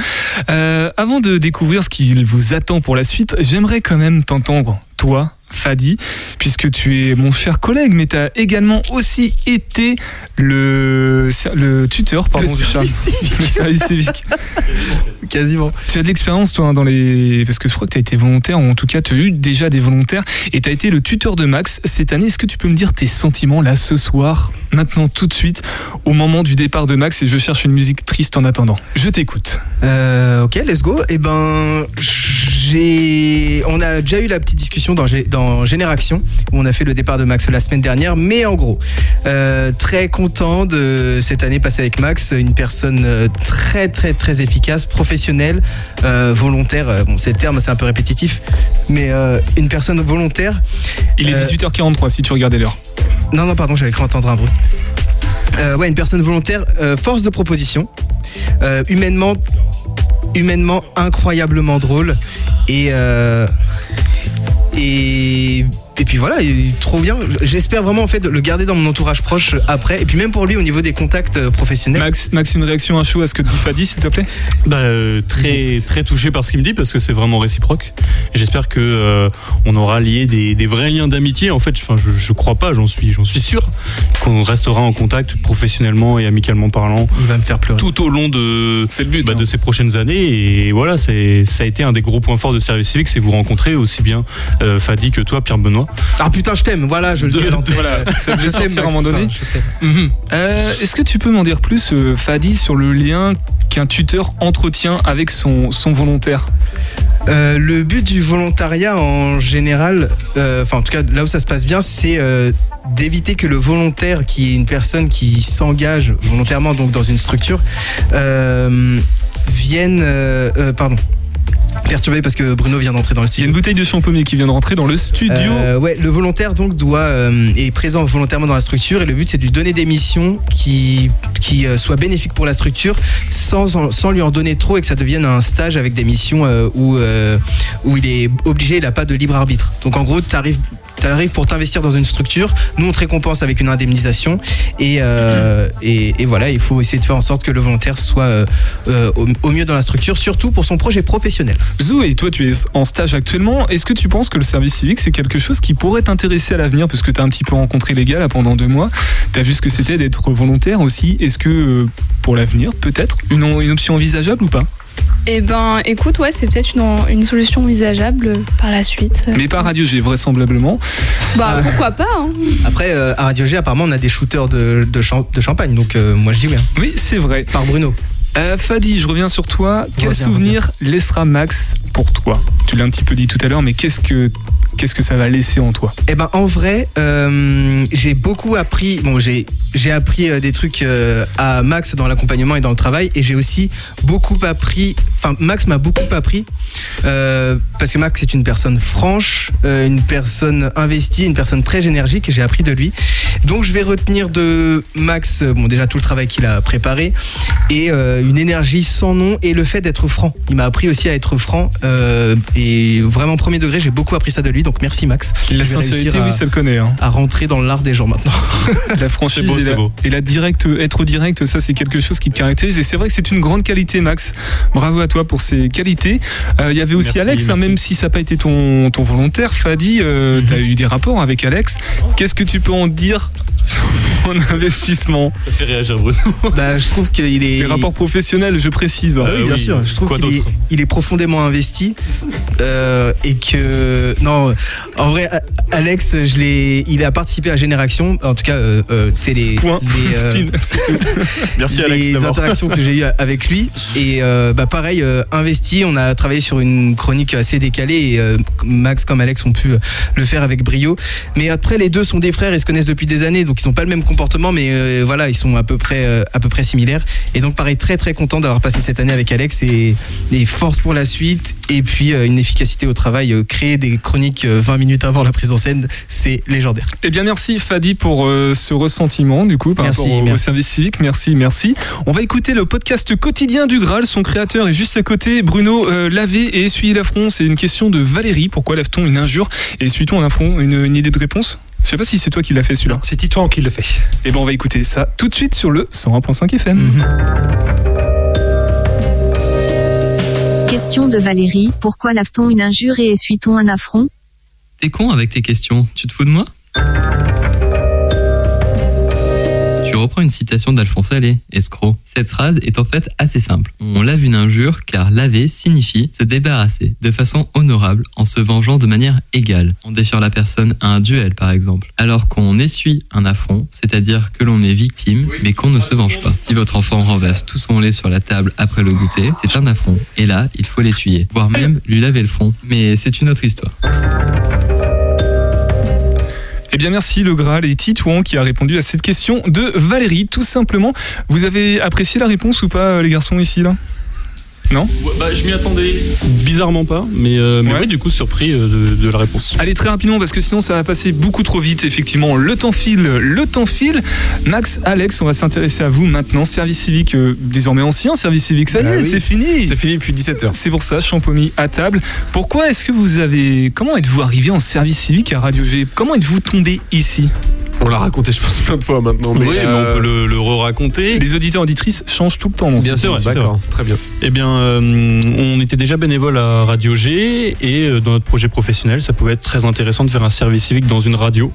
Euh, avant de découvrir ce qu'il vous attend pour la suite, j'aimerais quand même t'entendre, toi, Fadi, puisque tu es mon cher collègue, mais tu as également aussi été le, le tuteur, pardon, Le service civique. <laughs> Le service civique. Quasiment. Tu as de l'expérience, toi, hein, dans les. Parce que je crois que tu as été volontaire, ou en tout cas, tu as eu déjà des volontaires, et tu as été le tuteur de Max cette année. Est-ce que tu peux me dire tes sentiments là ce soir, maintenant, tout de suite, au moment du départ de Max, et je cherche une musique triste en attendant Je t'écoute. Euh, ok, let's go. Et ben, j'ai, on a déjà eu la petite discussion dans, Gé- Génération où on a fait le départ de Max la semaine dernière. Mais en gros, euh, très content de cette année passée avec Max, une personne euh, très très très efficace, professionnelle, euh, volontaire. Bon, c'est le terme, c'est un peu répétitif, mais euh, une personne volontaire. Il est Euh, 18h43 si tu regardais l'heure. Non, non, pardon, j'avais cru entendre un bruit. Ouais, une personne volontaire, force de proposition, humainement, humainement incroyablement drôle et euh, et et puis voilà, il est trop bien. J'espère vraiment en fait le garder dans mon entourage proche après et puis même pour lui au niveau des contacts euh, professionnels. Max, Max, une réaction à chaud à ce que dit Fadi, s'il te plaît? Bah, euh, très très touché par ce qu'il me dit parce que c'est vraiment réciproque. J'espère que euh, on aura lié des, des vrais liens d'amitié. En fait, enfin, je, je crois pas, j'en suis j'en suis sûr qu'on restera en contact professionnellement et amicalement parlant. Il va me faire pleurer. Tout au long de C'est le but. bah, hein. de ces prochaines années et voilà, c'est ça a été un des gros points forts de service civique, c'est vous rencontrer aussi bien euh, Fadi que toi, Pierre Benoît. Ah putain, je t'aime. Voilà, je le dis. de- voilà, <laughs> ça Je t'aime, à un moment donné. putain, je t'aime. Mhm. Euh, Est-ce que tu peux m'en dire plus, euh, Fadi, sur le lien qu'un tuteur entretient avec son, son volontaire Euh, le but du volontariat en général, euh, enfin en tout cas là où ça se passe bien, c'est euh, d'éviter que le volontaire, qui est une personne qui s'engage volontairement donc dans une structure, euh, vienne, euh, euh, pardon, perturbé parce que Bruno vient d'entrer dans le Il y a studio. une bouteille de champomis qui vient de rentrer dans le studio. Euh, ouais, le volontaire donc doit euh, est présent volontairement dans la structure et le but c'est de lui donner des missions qui qui euh, soient bénéfiques pour la structure sans sans lui en donner trop et que ça devienne un stage avec des missions euh, où où il est obligé, il a pas de libre arbitre. Donc en gros, tu arrives T'arrives pour t'investir dans une structure, nous on te récompense avec une indemnisation et, euh, et, et voilà, il faut essayer de faire en sorte que le volontaire soit euh, euh, au, au mieux dans la structure, surtout pour son projet professionnel. Zoé, toi tu es en stage actuellement. Est-ce que tu penses que le service civique c'est quelque chose qui pourrait t'intéresser à l'avenir? Parce que tu as un petit peu rencontré les gars là pendant deux mois. Tu as vu ce que c'était d'être volontaire aussi. Est-ce que euh, pour l'avenir, peut-être, une, une option envisageable ou pas? Eh ben, écoute, ouais, c'est peut-être une, une solution envisageable par la suite. Mais pas Radio G, vraisemblablement. Bah, pourquoi pas hein. Après, euh, à Radio G, apparemment, on a des shooters de, de, champ- de champagne, donc euh, moi je dis oui. hein. Oui, c'est vrai. Par Bruno. Euh, Fadi, je reviens sur toi. Quel Reviens, souvenir laissera Max pour toi? Tu l'as un petit peu dit tout à l'heure, mais qu'est-ce que qu'est-ce que ça va laisser en toi? Eh ben en vrai, euh, j'ai beaucoup appris. Bon, j'ai appris euh, des trucs euh, à Max dans l'accompagnement et dans le travail, et j'ai aussi beaucoup appris. Enfin, Max m'a beaucoup appris parce que Max est une personne franche, une personne investie, une personne très énergique, et j'ai appris de lui. Donc, je vais retenir de Max, bon déjà tout le travail qu'il a préparé et une énergie sans nom et le fait d'être franc. Il m'a appris aussi à être franc et vraiment premier degré, j'ai beaucoup appris ça de lui. Donc merci Max. La sincérité, à- oui, ça le connaît. hein. à rentrer dans l'art des gens maintenant. <laughs> La franchise C'est beau, et, la, beau. et la direct, être direct, ça c'est quelque chose qui te caractérise et c'est vrai que c'est une grande qualité, Max. Bravo à toi pour ces qualités. Euh, Il y avait aussi Merci, Alex, hein, même si ça n'a pas été ton, ton volontaire, Fadi, euh, tu as eu des rapports avec Alex. Qu'est-ce que tu peux en dire son investissement Ça fait réagir Bruno. <laughs> bah, je trouve qu'il est. Des rapports professionnels, je précise. Ah oui, bien oui, sûr. Je trouve qu'il est, il est profondément investi euh, et que non, en vrai, Alex, je l'ai, il a participé à Génération. En tout cas, euh, euh, c'est les, Point. les, euh. <laughs> <laughs> Merci les Alex d'abord. interactions que j'ai eues avec lui et euh, bah pareil euh, investi on a travaillé sur une chronique assez décalée et euh, Max comme Alex ont pu le faire avec brio mais après les deux sont des frères et se connaissent depuis des années donc ils n'ont pas le même comportement mais euh, voilà ils sont à peu près euh, à peu près similaires et donc pareil très très content d'avoir passé cette année avec Alex et, et force pour la suite et puis euh, une efficacité au travail créer des chroniques euh, 20 minutes avant la prise en scène c'est légendaire Eh bien, merci Fadi pour ce ressentiment, du coup, par Merci, rapport au, au merci. service civique. Merci, merci. On va écouter le podcast quotidien du Graal. Son créateur est juste à côté. Bruno, laver et essuyer l'affront, c'est une question de Valérie. Pourquoi lave-t-on une injure et essuie-t-on un affront une, une idée de réponse? Je sais pas si c'est toi qui l'as fait celui-là. C'est Titouan qui le fait. Eh ben, on va écouter ça tout de suite sur le 101.5 FM. Question de Valérie, pourquoi lave-t-on une injure et essuie-t-on un affront? T'es con avec tes questions, tu te fous de moi? Tu reprends une citation d'Alphonse Allais, escroc. Cette phrase est en fait assez simple. On lave une injure car laver signifie se débarrasser de façon honorable en se vengeant de manière égale. On défie la personne à un duel par exemple. Alors qu'on essuie un affront, c'est-à-dire que l'on est victime mais qu'on ne se venge pas. Si votre enfant renverse tout son lait sur la table après le goûter, c'est un affront. Et là, il faut l'essuyer, voire même lui laver le front. Mais c'est une autre histoire. Eh bien, merci le Graal et Titouan qui a répondu à cette question de Valérie, tout simplement. Vous avez apprécié la réponse ou pas, les garçons, ici, là? Non bah, je m'y attendais bizarrement pas, mais, euh, mais Ouais. oui, du coup, surpris euh, de, de la réponse. Allez très rapidement parce que sinon ça va passer beaucoup trop vite effectivement. Le temps file, le temps file. Max, Alex, on va s'intéresser à vous maintenant. Service civique euh, désormais ancien, service civique ça y Bah est, oui. c'est fini. C'est fini depuis 17h. C'est pour ça, Champomy à table. Pourquoi est-ce que vous avez... Comment êtes-vous arrivé en service civique à Radio G? Comment êtes-vous tombé ici? On l'a raconté, je pense, plein de fois maintenant. Mais oui, mais on peut le, le re-raconter. Les auditeurs auditrices changent tout le temps. dans Bien sûr, d'accord, très bien. Eh bien, euh, on était déjà bénévole à Radio G et euh, dans notre projet professionnel, ça pouvait être très intéressant de faire un service civique dans une radio.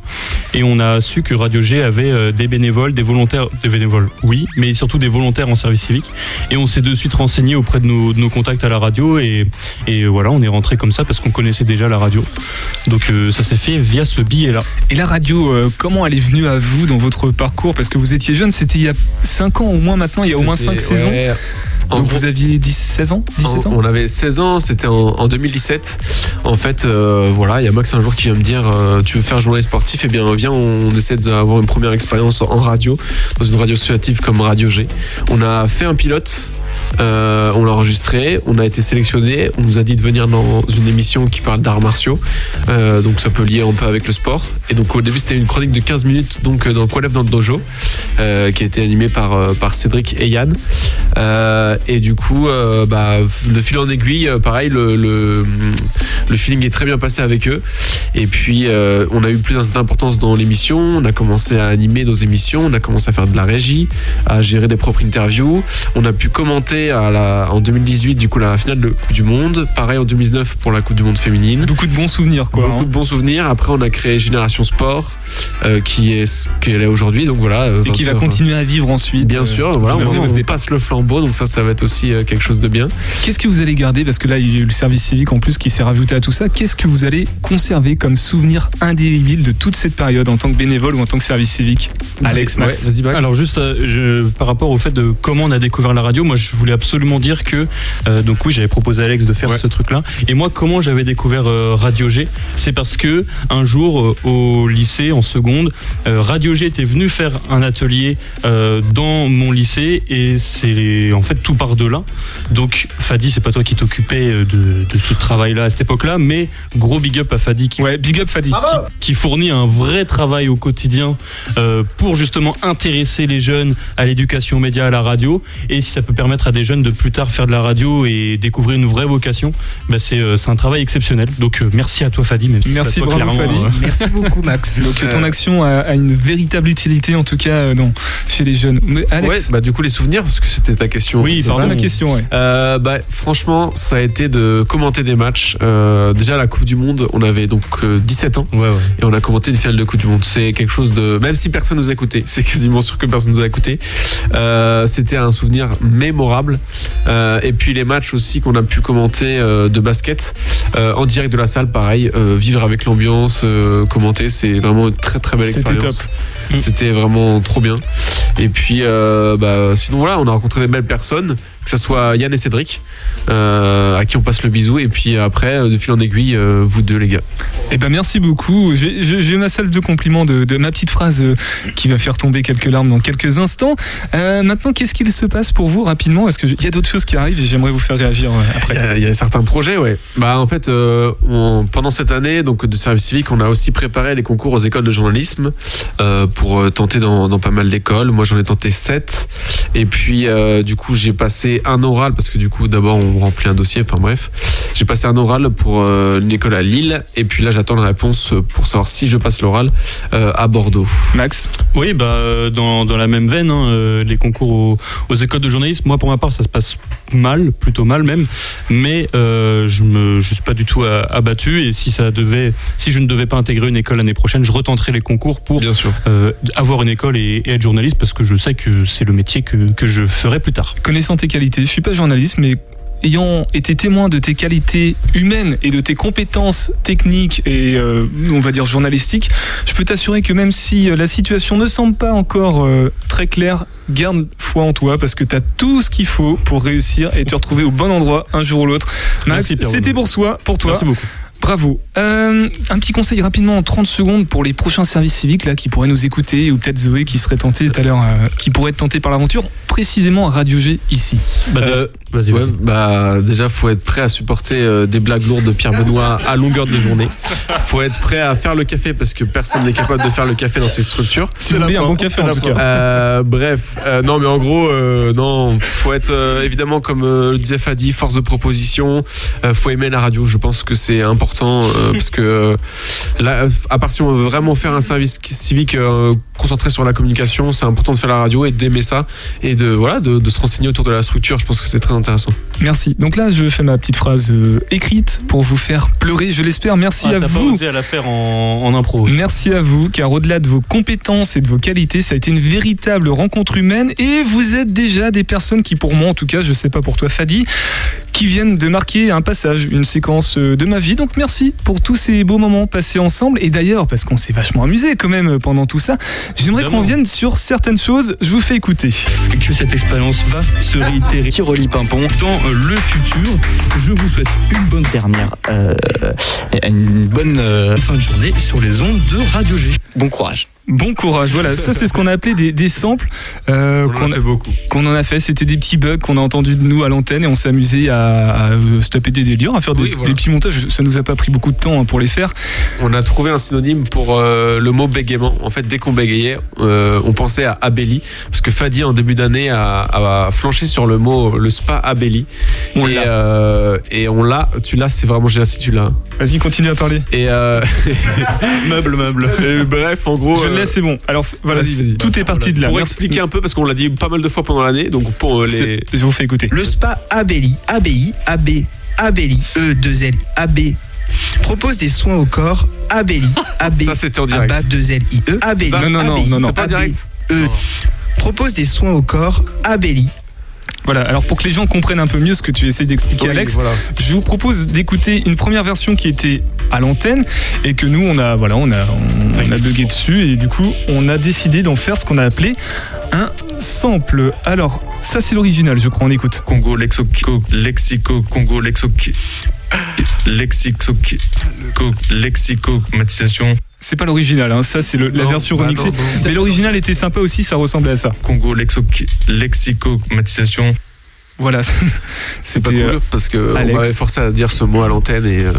Et on a su que Radio G avait euh, des bénévoles, des volontaires, des bénévoles, oui, mais surtout des volontaires en service civique. Et on s'est de suite renseigné auprès de nos, de nos contacts à la radio et, et voilà, on est rentré comme ça parce qu'on connaissait déjà la radio. Donc euh, ça s'est fait via ce billet-là. Et la radio, euh, comment elle est venue à vous dans votre parcours? Parce que vous étiez jeune, c'était il y a 5 ans au moins maintenant, il y a au moins 5 C'était- saisons. Donc vous aviez 10, 16 ans 17 ans on avait 16 ans, c'était en, en 2017. En fait, euh, voilà, il y a Max un jour qui vient me dire euh, Tu veux faire journaliste sportif? Eh bien, viens, on essaie d'avoir une première expérience en radio, dans une radio associative comme Radio G. On a fait un pilote. euh, on l'a enregistré, on a été sélectionné, on nous a dit de venir dans une émission qui parle d'arts martiaux, Euh, donc ça peut lier un peu avec le sport. Et donc au début c'était une chronique de 15 minutes donc dans Quoi lève dans le dojo, euh, qui a été animée par, par Cédric et Yann. Et du coup, euh, bah, le fil en aiguille, euh, pareil, le, le, le feeling est très bien passé avec eux. Et puis, euh, on a eu plus d'importance dans l'émission. On a commencé à animer nos émissions. On a commencé à faire de la régie, à gérer des propres interviews. On a pu commenter à la, en 2018, du coup, la finale de Coupe du Monde. Pareil en 2019 pour la Coupe du Monde féminine. Beaucoup de bons souvenirs, quoi. Beaucoup hein. de bons souvenirs. Après, on a créé Génération Sport, euh, qui est ce qu'elle est aujourd'hui. Donc voilà. Et qui va 20 heures. continuer à vivre ensuite. Bien sûr, voilà, on, on passe le flambeau, donc ça, ça va être aussi euh, quelque chose de bien. Qu'est-ce que vous allez garder? Parce que là, il y a eu le service civique en plus qui s'est rajouté à tout ça. Qu'est-ce que vous allez conserver comme souvenir indélébile de toute cette période en tant que bénévole ou en tant que service civique? Alex, Max. Alors juste euh, je- par rapport au fait de comment on a découvert la radio, moi je voulais absolument dire que euh, donc oui j'avais proposé à Alex de faire ce truc-là. Et moi comment j'avais découvert euh, Radio G, c'est parce que un jour euh, au lycée en seconde, euh, Radio G était venu faire un atelier euh, dans mon lycée et c'est en fait tout part de là. Donc Fadi c'est pas toi qui t'occupais euh, de, de ce travail-là à cette époque-là, mais gros big up à Fadi qui, big up Fadi. qui fournit un vrai travail au quotidien euh, pour justement intéresser les jeunes à l'éducation aux médias, à la radio. Et si ça peut permettre à des jeunes de plus tard faire de la radio et découvrir une vraie vocation, bah c'est euh, c'est un travail exceptionnel. Donc euh, merci à toi Fadi, même si Merci c'est pas toi, bravo clairement, Fadi. euh, Merci beaucoup Max. <laughs> Donc ton action a, a une véritable utilité en tout cas euh, chez les jeunes. Mais Alex, Ouais, bah du coup les souvenirs parce que c'était ta question. Oui, C'est pardon. ta ma question, ouais. Euh, bah franchement, ça a été de commenter des matchs. Euh, déjà la Coupe du Monde, on avait donc euh, 17 ans et on a commenté une finale de Coupe du Monde. C'est quelque chose de même si personne nous a écouté, <laughs> c'est quasiment sûr que personne nous a écouté. Euh, c'était un souvenir mémorable. Euh, et puis les matchs aussi qu'on a pu commenter euh, de basket euh, en direct de la salle, pareil, euh, vivre avec l'ambiance, euh, commenter, c'est vraiment une très très belle C'était expérience. top. C'était vraiment trop bien. Et puis, euh, bah, sinon voilà, on a rencontré des belles personnes, ano que ce soit Yann et Cédric, euh, à qui on passe le bisou. Et puis après, euh, de fil en aiguille, euh, vous deux les gars. Eh ben merci beaucoup. J'ai ma salve de compliments de, de ma petite phrase euh, qui va faire tomber quelques larmes dans quelques instants. Maintenant, qu'est-ce qu'il se passe pour vous rapidement? Est-ce qu'il y a d'autres choses qui arrivent j'aimerais vous faire réagir Il y, après il y a certains projets, ouais. Bah en fait, on- pendant cette année donc de service civique, on a aussi préparé les concours aux écoles de journalisme pour tenter dans, dans pas mal d'écoles. Moi, j'en ai tenté sept. Et puis, du coup, j'ai passé un oral parce que du coup, d'abord, on remplit un dossier. Enfin bref, j'ai passé un oral pour euh, une école à Lille. Et puis là, j'attends la réponse pour savoir si je passe l'oral euh, à Bordeaux. Max Oui, bah, euh, dans, dans la même veine, hein, euh, les concours aux, aux écoles de journalisme, moi pour ma part, ça se passe mal, plutôt mal même, mais euh, je me je suis pas du tout abattu et si ça devait, si je ne devais pas intégrer une école l'année prochaine, je retenterai les concours pour euh, avoir une école et, et être journaliste parce que je sais que c'est le métier que, que je ferai plus tard. Connaissant tes qualités, je suis pas journaliste, mais ayant été témoin de tes qualités humaines et de tes compétences techniques et euh, on va dire journalistiques, je peux t'assurer que même si euh, la situation ne semble pas encore euh, très claire, garde foi en toi parce que tu as tout ce qu'il faut pour réussir et te retrouver au bon endroit un jour ou l'autre. Max, c'était pour soi, pour toi. Merci beaucoup. Bravo. Euh, un petit conseil rapidement en 30 secondes pour les prochains services civiques là qui pourraient nous écouter ou peut-être Zoé qui serait tentée tout à l'heure, euh, qui pourrait être tentée par l'aventure, précisément à Radio G ici. Euh, ouais, bah, déjà, faut être prêt à supporter euh, des blagues lourdes de Pierre Benoît à longueur de journée. Faut être prêt à faire le café parce que personne n'est capable de faire le café dans ces structures. Si vous voulez un bon café en tout cas. Euh, bref, euh, non, mais en gros, euh, non, faut être euh, évidemment, comme euh, le disait Fadi, force de proposition. Euh, faut aimer la radio. Je pense que c'est important euh, <laughs> parce que euh, là, à part si on veut vraiment faire un service civique euh, concentré sur la communication, c'est important de faire la radio et d'aimer ça et de voilà, de, de se renseigner autour de la structure. Je pense que c'est très intéressant. Merci. Donc là, je fais ma petite phrase euh, écrite pour vous faire pleurer, je l'espère. Merci Ah, à t'as pas vous. osé à la faire en, en impro. Merci à vous, car au-delà de vos compétences et de vos qualités, ça a été une véritable rencontre humaine et vous êtes déjà des personnes qui, pour moi en tout cas, je sais pas pour toi Fadi, qui viennent de marquer un passage, une séquence de ma vie. Donc merci pour tous ces beaux moments passés ensemble. Et d'ailleurs, parce qu'on s'est vachement amusé quand même euh, pendant tout ça, j'aimerais qu'on vienne sur certaines choses. Je vous fais écouter. que cette expérience va se réitérer. Tiroli Pimpon. Dans euh, le futur, je vous souhaite une bonne dernière, euh, une bonne euh, fin de journée sur les ondes de Radio G. Bon courage. Bon courage, voilà, ça c'est ce qu'on a appelé des, des samples euh, a qu'on fait beaucoup. qu'on en a fait. C'était des petits bugs qu'on a entendus de nous à l'antenne et on s'est amusé à, à, euh, se taper des délires, à faire des, Oui, voilà. des petits montages. Ça nous a pas pris beaucoup de temps hein, pour les faire. On a trouvé un synonyme pour euh, le mot bégaiement. En fait, dès qu'on bégayait, euh, on pensait à Abelli. Parce que Fadi, en début d'année, a, a flanché sur le mot, le spa Abelli. On et, et on l'a. Tu l'as, c'est vraiment génial si tu l'as. Vas-y, continue à parler. Et <laughs> meuble, meuble. Et bref, en gros. Je laisse, c'est bon. Alors voilà, vas-y, vas-y. tout est parti de là. Pour Merci. expliquer un peu, parce qu'on l'a dit pas mal de fois pendant l'année, donc pour euh, les. C'est- Je vous fais écouter. Le spa Abelli, ABI, AB, Abelli, E, 2 L, AB, propose des soins au corps Abelli, <laughs> AB, Ça, c'était en direct. ABA, 2 L, I, E, Abelli, Non, non, non, ABI, non, non. C'est pas direct. E, propose des soins au corps Abelli. Voilà, alors pour que les gens comprennent un peu mieux ce que tu essayes d'expliquer, Oui, Alex, voilà. je vous propose d'écouter une première version qui était à l'antenne et que nous, on a, voilà, on a, on, on a bugué dessus et du coup, on a décidé d'en faire ce qu'on a appelé un sample. Alors, ça, c'est l'original, je crois, on écoute. Congo, lexico, lexico, Congo, lexico, lexico, lexicomatisation. C'est pas l'original, hein, ça, c'est le- la version bah remixée. non, non. Mais l'original était sympa aussi, ça ressemblait à ça. Congo, lexo, lexicomatisation. Voilà, C'est pas cool euh, parce que on Alex. m'avait forcé à dire ce mot à l'antenne et euh,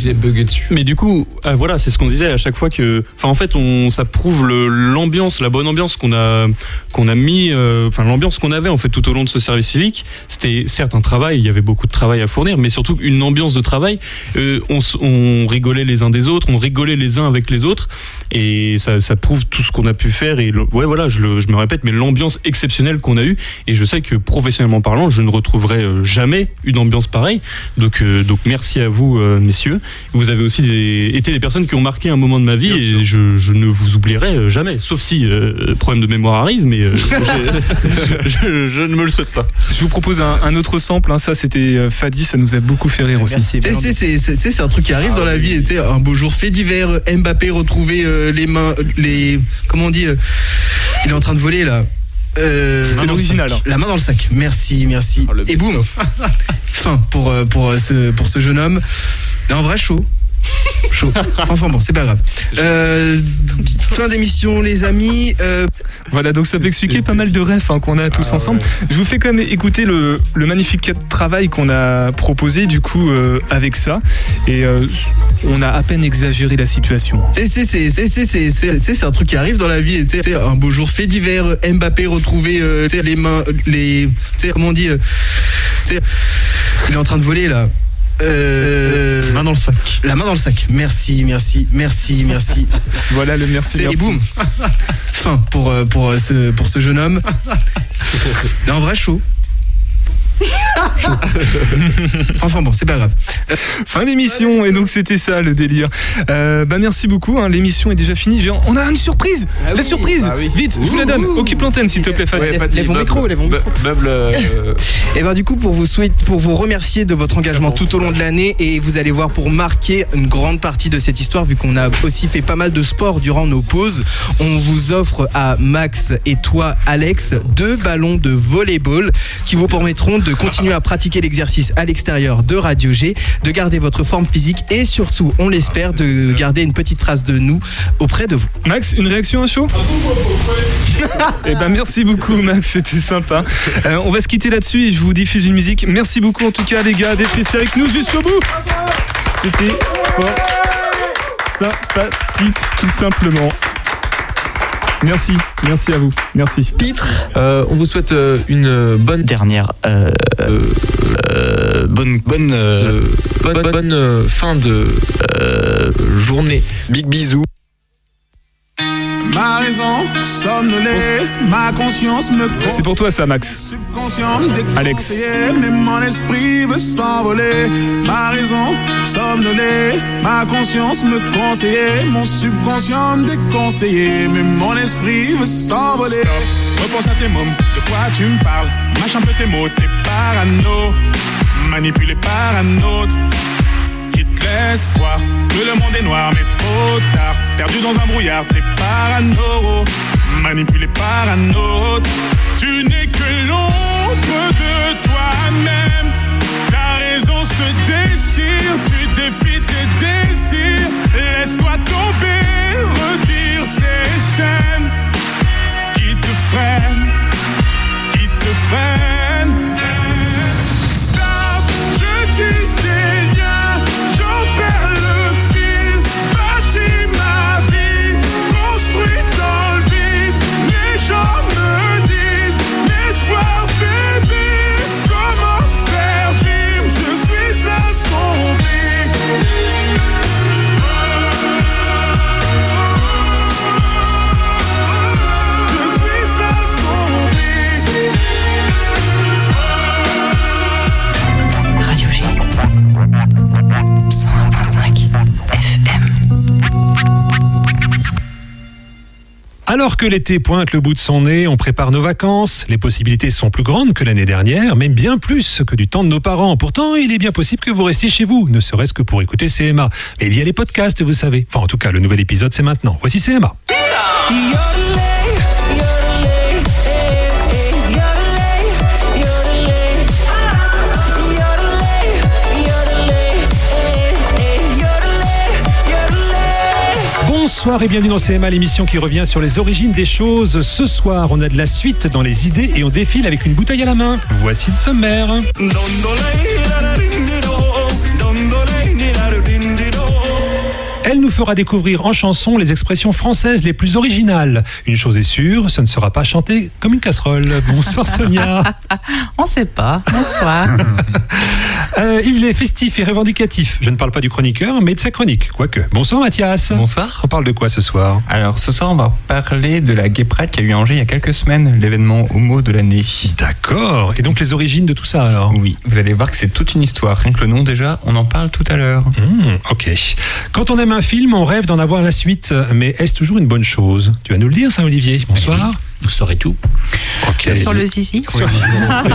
j'ai bugué dessus. Mais du coup, euh, voilà, c'est ce qu'on disait à chaque fois que, enfin, en fait, on, ça prouve l'ambiance, la bonne ambiance qu'on a, qu'on a mis, euh, enfin, l'ambiance qu'on avait en fait tout au long de ce service civique. C'était certes un travail, il y avait beaucoup de travail à fournir, mais surtout une ambiance de travail. Euh, on, on rigolait les uns des autres, on rigolait les uns avec les autres, et ça, ça prouve tout ce qu'on a pu faire. Et ouais, voilà, je, le- je me répète, mais l'ambiance exceptionnelle qu'on a eue, et je sais que professionnellement parlant, je ne retrouverai euh, jamais une ambiance pareille. Donc, euh, donc merci à vous, euh, messieurs. Vous avez aussi des- été des personnes qui ont marqué un moment de ma vie et je, je ne vous oublierai jamais. Sauf si euh, problème de mémoire arrive, mais euh, <laughs> je, ne me le souhaite pas. Je vous propose un, un autre sample, hein, ça c'était Fadi, ça nous a beaucoup fait rire aussi. C'est un truc qui arrive dans la vie. sais, Un beau jour fait divers, Mbappé retrouvé euh, les mains, les comment on dit, euh, il est en train de voler là. Euh, C'est l'original. hein. La main dans le sac. Merci, merci. Oh, Et boum. fin pour euh, pour euh, ce pour ce jeune homme. Un vrai chaud. Chaud. <laughs> Enfin bon, c'est pas grave. Euh, fin d'émission, les amis. Euh, Voilà, donc ça peut expliquer c'est- pas mal de rêves hein, qu'on a tous Ah, ensemble. Je vous fais quand même écouter le, le magnifique travail qu'on a proposé du coup euh, avec ça. Et euh, on a à peine exagéré la situation. C'est c'est c'est c'est c'est c'est c'est c'est- c'est un truc qui arrive dans la vie. Sais, Un beau jour fait divers, Mbappé retrouvé euh, les mains, les comment on dit, euh, il est en train de voler là. Euh, Main dans le sac. la main dans le sac. Merci, merci, merci, merci. <laughs> Voilà le merci. Et boum. Fin pour euh, pour euh, ce pour ce jeune homme. <laughs> Un vrai chaud. <laughs> Enfin bon, c'est pas grave. Fin d'émission et donc c'était ça le délire. Euh, bah merci beaucoup, hein, l'émission est déjà finie. J'ai- On a une surprise. Ah la surprise. Vite, je vous la donne. Occupe l'antenne s'il te plaît, Fadi. Ouais, Fadi, lève mon meuble- micro, lève mon micro. me- Meuble. euh, <laughs> Et ben du coup pour vous souhaiter, pour vous remercier de votre engagement tout au long de l'année et vous allez voir pour marquer une grande partie de cette histoire vu qu'on a aussi fait pas mal de sport durant nos pauses, on vous offre à Max et toi Alex deux ballons de volleyball qui vous permettront de continuer à pratiquer l'exercice à l'extérieur de Radio G, de garder votre forme physique et surtout, on l'espère, de garder une petite trace de nous auprès de vous. Max, une réaction à chaud? Eh ben merci beaucoup Max, c'était sympa. Euh, on va se quitter là-dessus et je vous diffuse une musique. Merci beaucoup en tout cas les gars d'être restés avec nous jusqu'au bout. C'était fort sympathique tout simplement. Merci, merci à vous, merci. euh, on vous souhaite euh, une bonne Dernière, euh, euh, bonne, bonne, euh, euh, bonne, bonne, euh, fin de euh, journée. big bisous. Ma raison somnolée, ma conscience me C'est pour toi ça, Max. Alex. mais mon esprit veut s'envoler. Ma raison somnolée, ma conscience me conseillait, mon subconscient me déconseillait, mais mon esprit veut s'envoler. Repense à tes mômes, de quoi tu me parles? Mâche un peu tes mots, t'es parano, manipulé par un autre croire que le monde est noir, mais trop tard. Perdu dans un brouillard, t'es parano, manipulé par un autre. Tu n'es que l'ombre de toi-même. Ta raison se déchire, tu défies tes désirs. Laisse-toi tomber, retire ces chaînes qui te freinent, qui te freinent. Alors que l'été pointe le bout de son nez, on prépare nos vacances. Les possibilités sont plus grandes que l'année dernière, même bien plus que du temps de nos parents. Pourtant, il est bien possible que vous restiez chez vous, ne serait-ce que pour écouter CMA. Mais il y a les podcasts, vous savez. Enfin, en tout cas, le nouvel épisode, c'est maintenant. Voici CMA. Bonsoir et bienvenue dans CMA, l'émission qui revient sur les origines des choses. Ce soir, on a de la suite dans les idées et on défile avec une bouteille à la main. Voici le sommaire. Elle nous fera découvrir en chanson les expressions françaises les plus originales. Une chose est sûre, ce ne sera pas chanté comme une casserole. Bonsoir Sonia. <laughs> On sait pas. Bonsoir. <laughs> Euh, il est festif et revendicatif. Je ne parle pas du chroniqueur, mais de sa chronique, quoique. Bonsoir Mathias. Bonsoir. On parle de quoi ce soir? Alors ce soir, on va parler de la Gay Pride qui a eu à Angers il y a quelques semaines, l'événement homo de l'année. D'accord. Et donc les origines de tout ça alors? Oui, vous allez voir que c'est toute une histoire. Rien que le nom déjà, on en parle tout à l'heure. Hmm, ok. Quand on aime un film, on rêve d'en avoir la suite, mais est-ce toujours une bonne chose? Tu vas nous le dire, ça, Olivier Bonsoir. Vous saurez tout. Ok. Sur le zizi. Oui.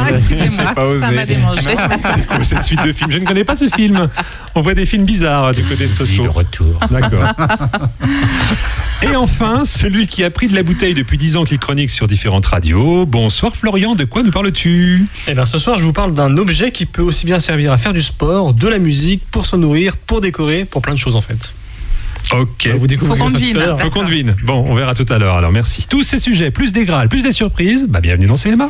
Excusez-moi, J'ai pas osé. ça m'a démangé. C'est quoi cette <laughs> suite de films? Je ne connais pas ce film. On voit des films bizarres du côté de Soso. le retour. D'accord. <laughs> Et enfin, celui qui a pris de la bouteille depuis 10 ans qu'il chronique sur différentes radios. Bonsoir Florian, de quoi nous parles-tu? Eh bien, ce soir, je vous parle d'un objet qui peut aussi bien servir à faire du sport, de la musique, pour se nourrir, pour décorer, pour plein de choses en fait. Ok. Vous découvrez Faut qu'on ça tout à devine. l'heure. Faut qu'on devine. Bon, on verra tout à l'heure. Alors merci. Tous ces sujets, plus des grâles, plus des surprises. Bah bienvenue dans CMA.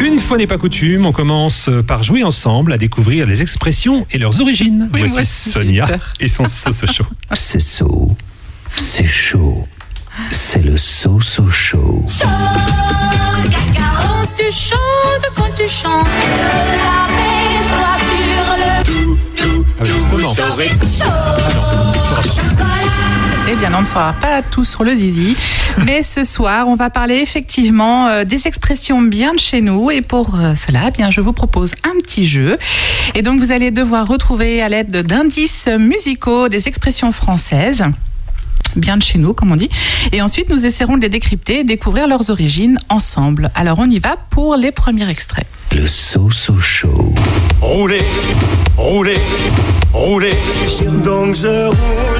Une fois n'est pas coutume, on commence par jouer ensemble à découvrir les expressions et leurs origines. Oui, Voici moi aussi, Sonia j'ai peur. et son sauce chaud. <laughs> C'est chaud. C'est chaud. C'est le so-so show. Quand tu chantes, quand tu chantes, la maison sur le tout, tout, tout, vous saurez que Eh bien, on ne sera pas tous sur le zizi. Mais ce soir, on va parler effectivement euh, des expressions bien de chez nous. Et pour euh, cela, eh bien, je vous propose un petit jeu. Et donc, vous allez devoir retrouver à l'aide d'indices musicaux des expressions françaises. Bien de chez nous, comme on dit. Et ensuite, nous essaierons de les décrypter et découvrir leurs origines ensemble. Alors, on y va pour les premiers extraits. Le so-so show. Roulez, roulez, roulez. Donc je roule, roule,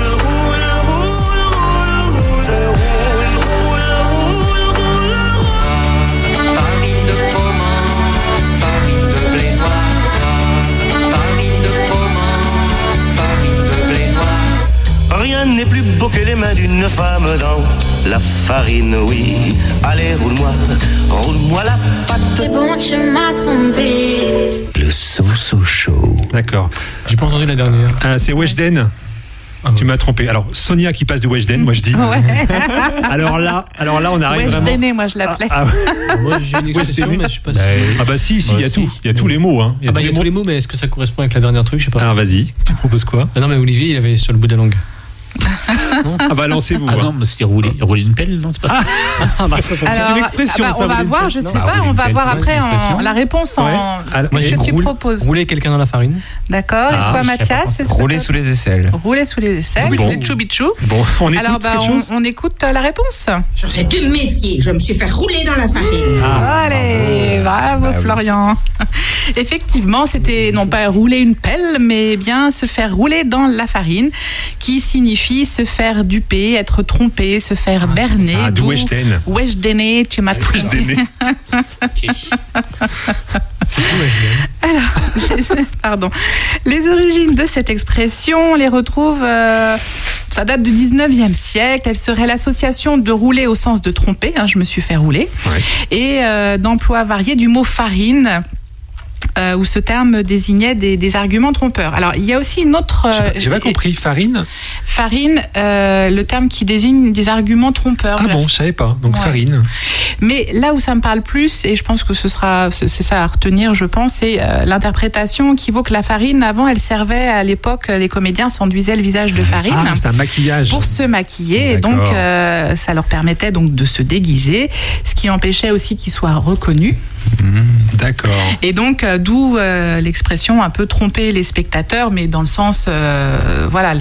beau que les mains d'une femme dans la farine, oui. Allez, roule-moi, roule-moi la patte. C'est bon, tu m'as trompé. Le so-so show. D'accord. J'ai pas entendu la dernière. Ah, c'est Weshden. Tu m'as trompé. Alors Sonia qui passe de Weshden, moi je dis. Ouais. <laughs> Alors là, alors là on arrive vraiment. dénais, moi je l'appelais. Ah, Moi <laughs> j'ai une expression, mais je sais pas si. Ah bah si, si, il y a tout. Il y a tous les mots. Hein. Ah bah, il y a tous les mots, mais est-ce que ça correspond avec la dernière truc? Je sais pas. Ah vas-y, tu proposes quoi? Ah non, mais Olivier, il avait sur le bout de la langue. Ah bah lancez-vous. Ah hein. non, mais c'était rouler, rouler une pelle, non, c'est pas ça. Ah, bah, ça, Alors, ah bah, on va voir, je sais pas, on va voir après en- la réponse en. Alors, Qu'est-ce que tu roule- proposes Rouler quelqu'un dans la farine. D'accord. Ah, Et toi, sais pas Mathias, c'est ce Rouler sous les aisselles. Rouler sous les aisselles, Bon. les choubichou. Bon, on écoute Alors, bah, on, on écoute euh, la réponse. J'aurais dû me méfier, je me suis fait rouler dans la farine. Ah, Allez, bravo, Bah. Florian. <laughs> Effectivement, c'était non pas rouler une pelle, mais bien se faire rouler dans la farine, qui signifie se faire duper, être trompé, se faire berner. Ah, d'où Weshden. Weshdené, tu m'as trompé. <laughs> Alors, <laughs> pardon. Les origines de cette expression, on les retrouve, euh, ça date du 19e siècle. Elle serait l'association de rouler au sens de tromper, hein, je me suis fait rouler, et euh, d'emploi varié du mot farine. Euh, où ce terme désignait des, des arguments trompeurs. Alors, il y a aussi une autre... J'ai pas- euh, pas compris. Farine Farine, euh, le terme qui désigne des arguments trompeurs. Ah bon, je savais pas. Donc Ouais. farine. Mais là où ça me parle plus, et je pense que ce sera, c'est ça à retenir, je pense, c'est euh, l'interprétation qui vaut que la farine, avant, elle servait à l'époque, les comédiens s'enduisaient le visage de farine. Ah, c'est un maquillage. Pour se maquiller, et donc euh, ça leur permettait donc de se déguiser, ce qui empêchait aussi qu'ils soient reconnus. D'accord. Et donc, euh, d'où euh, l'expression un peu tromper les spectateurs, mais dans le sens, euh, voilà,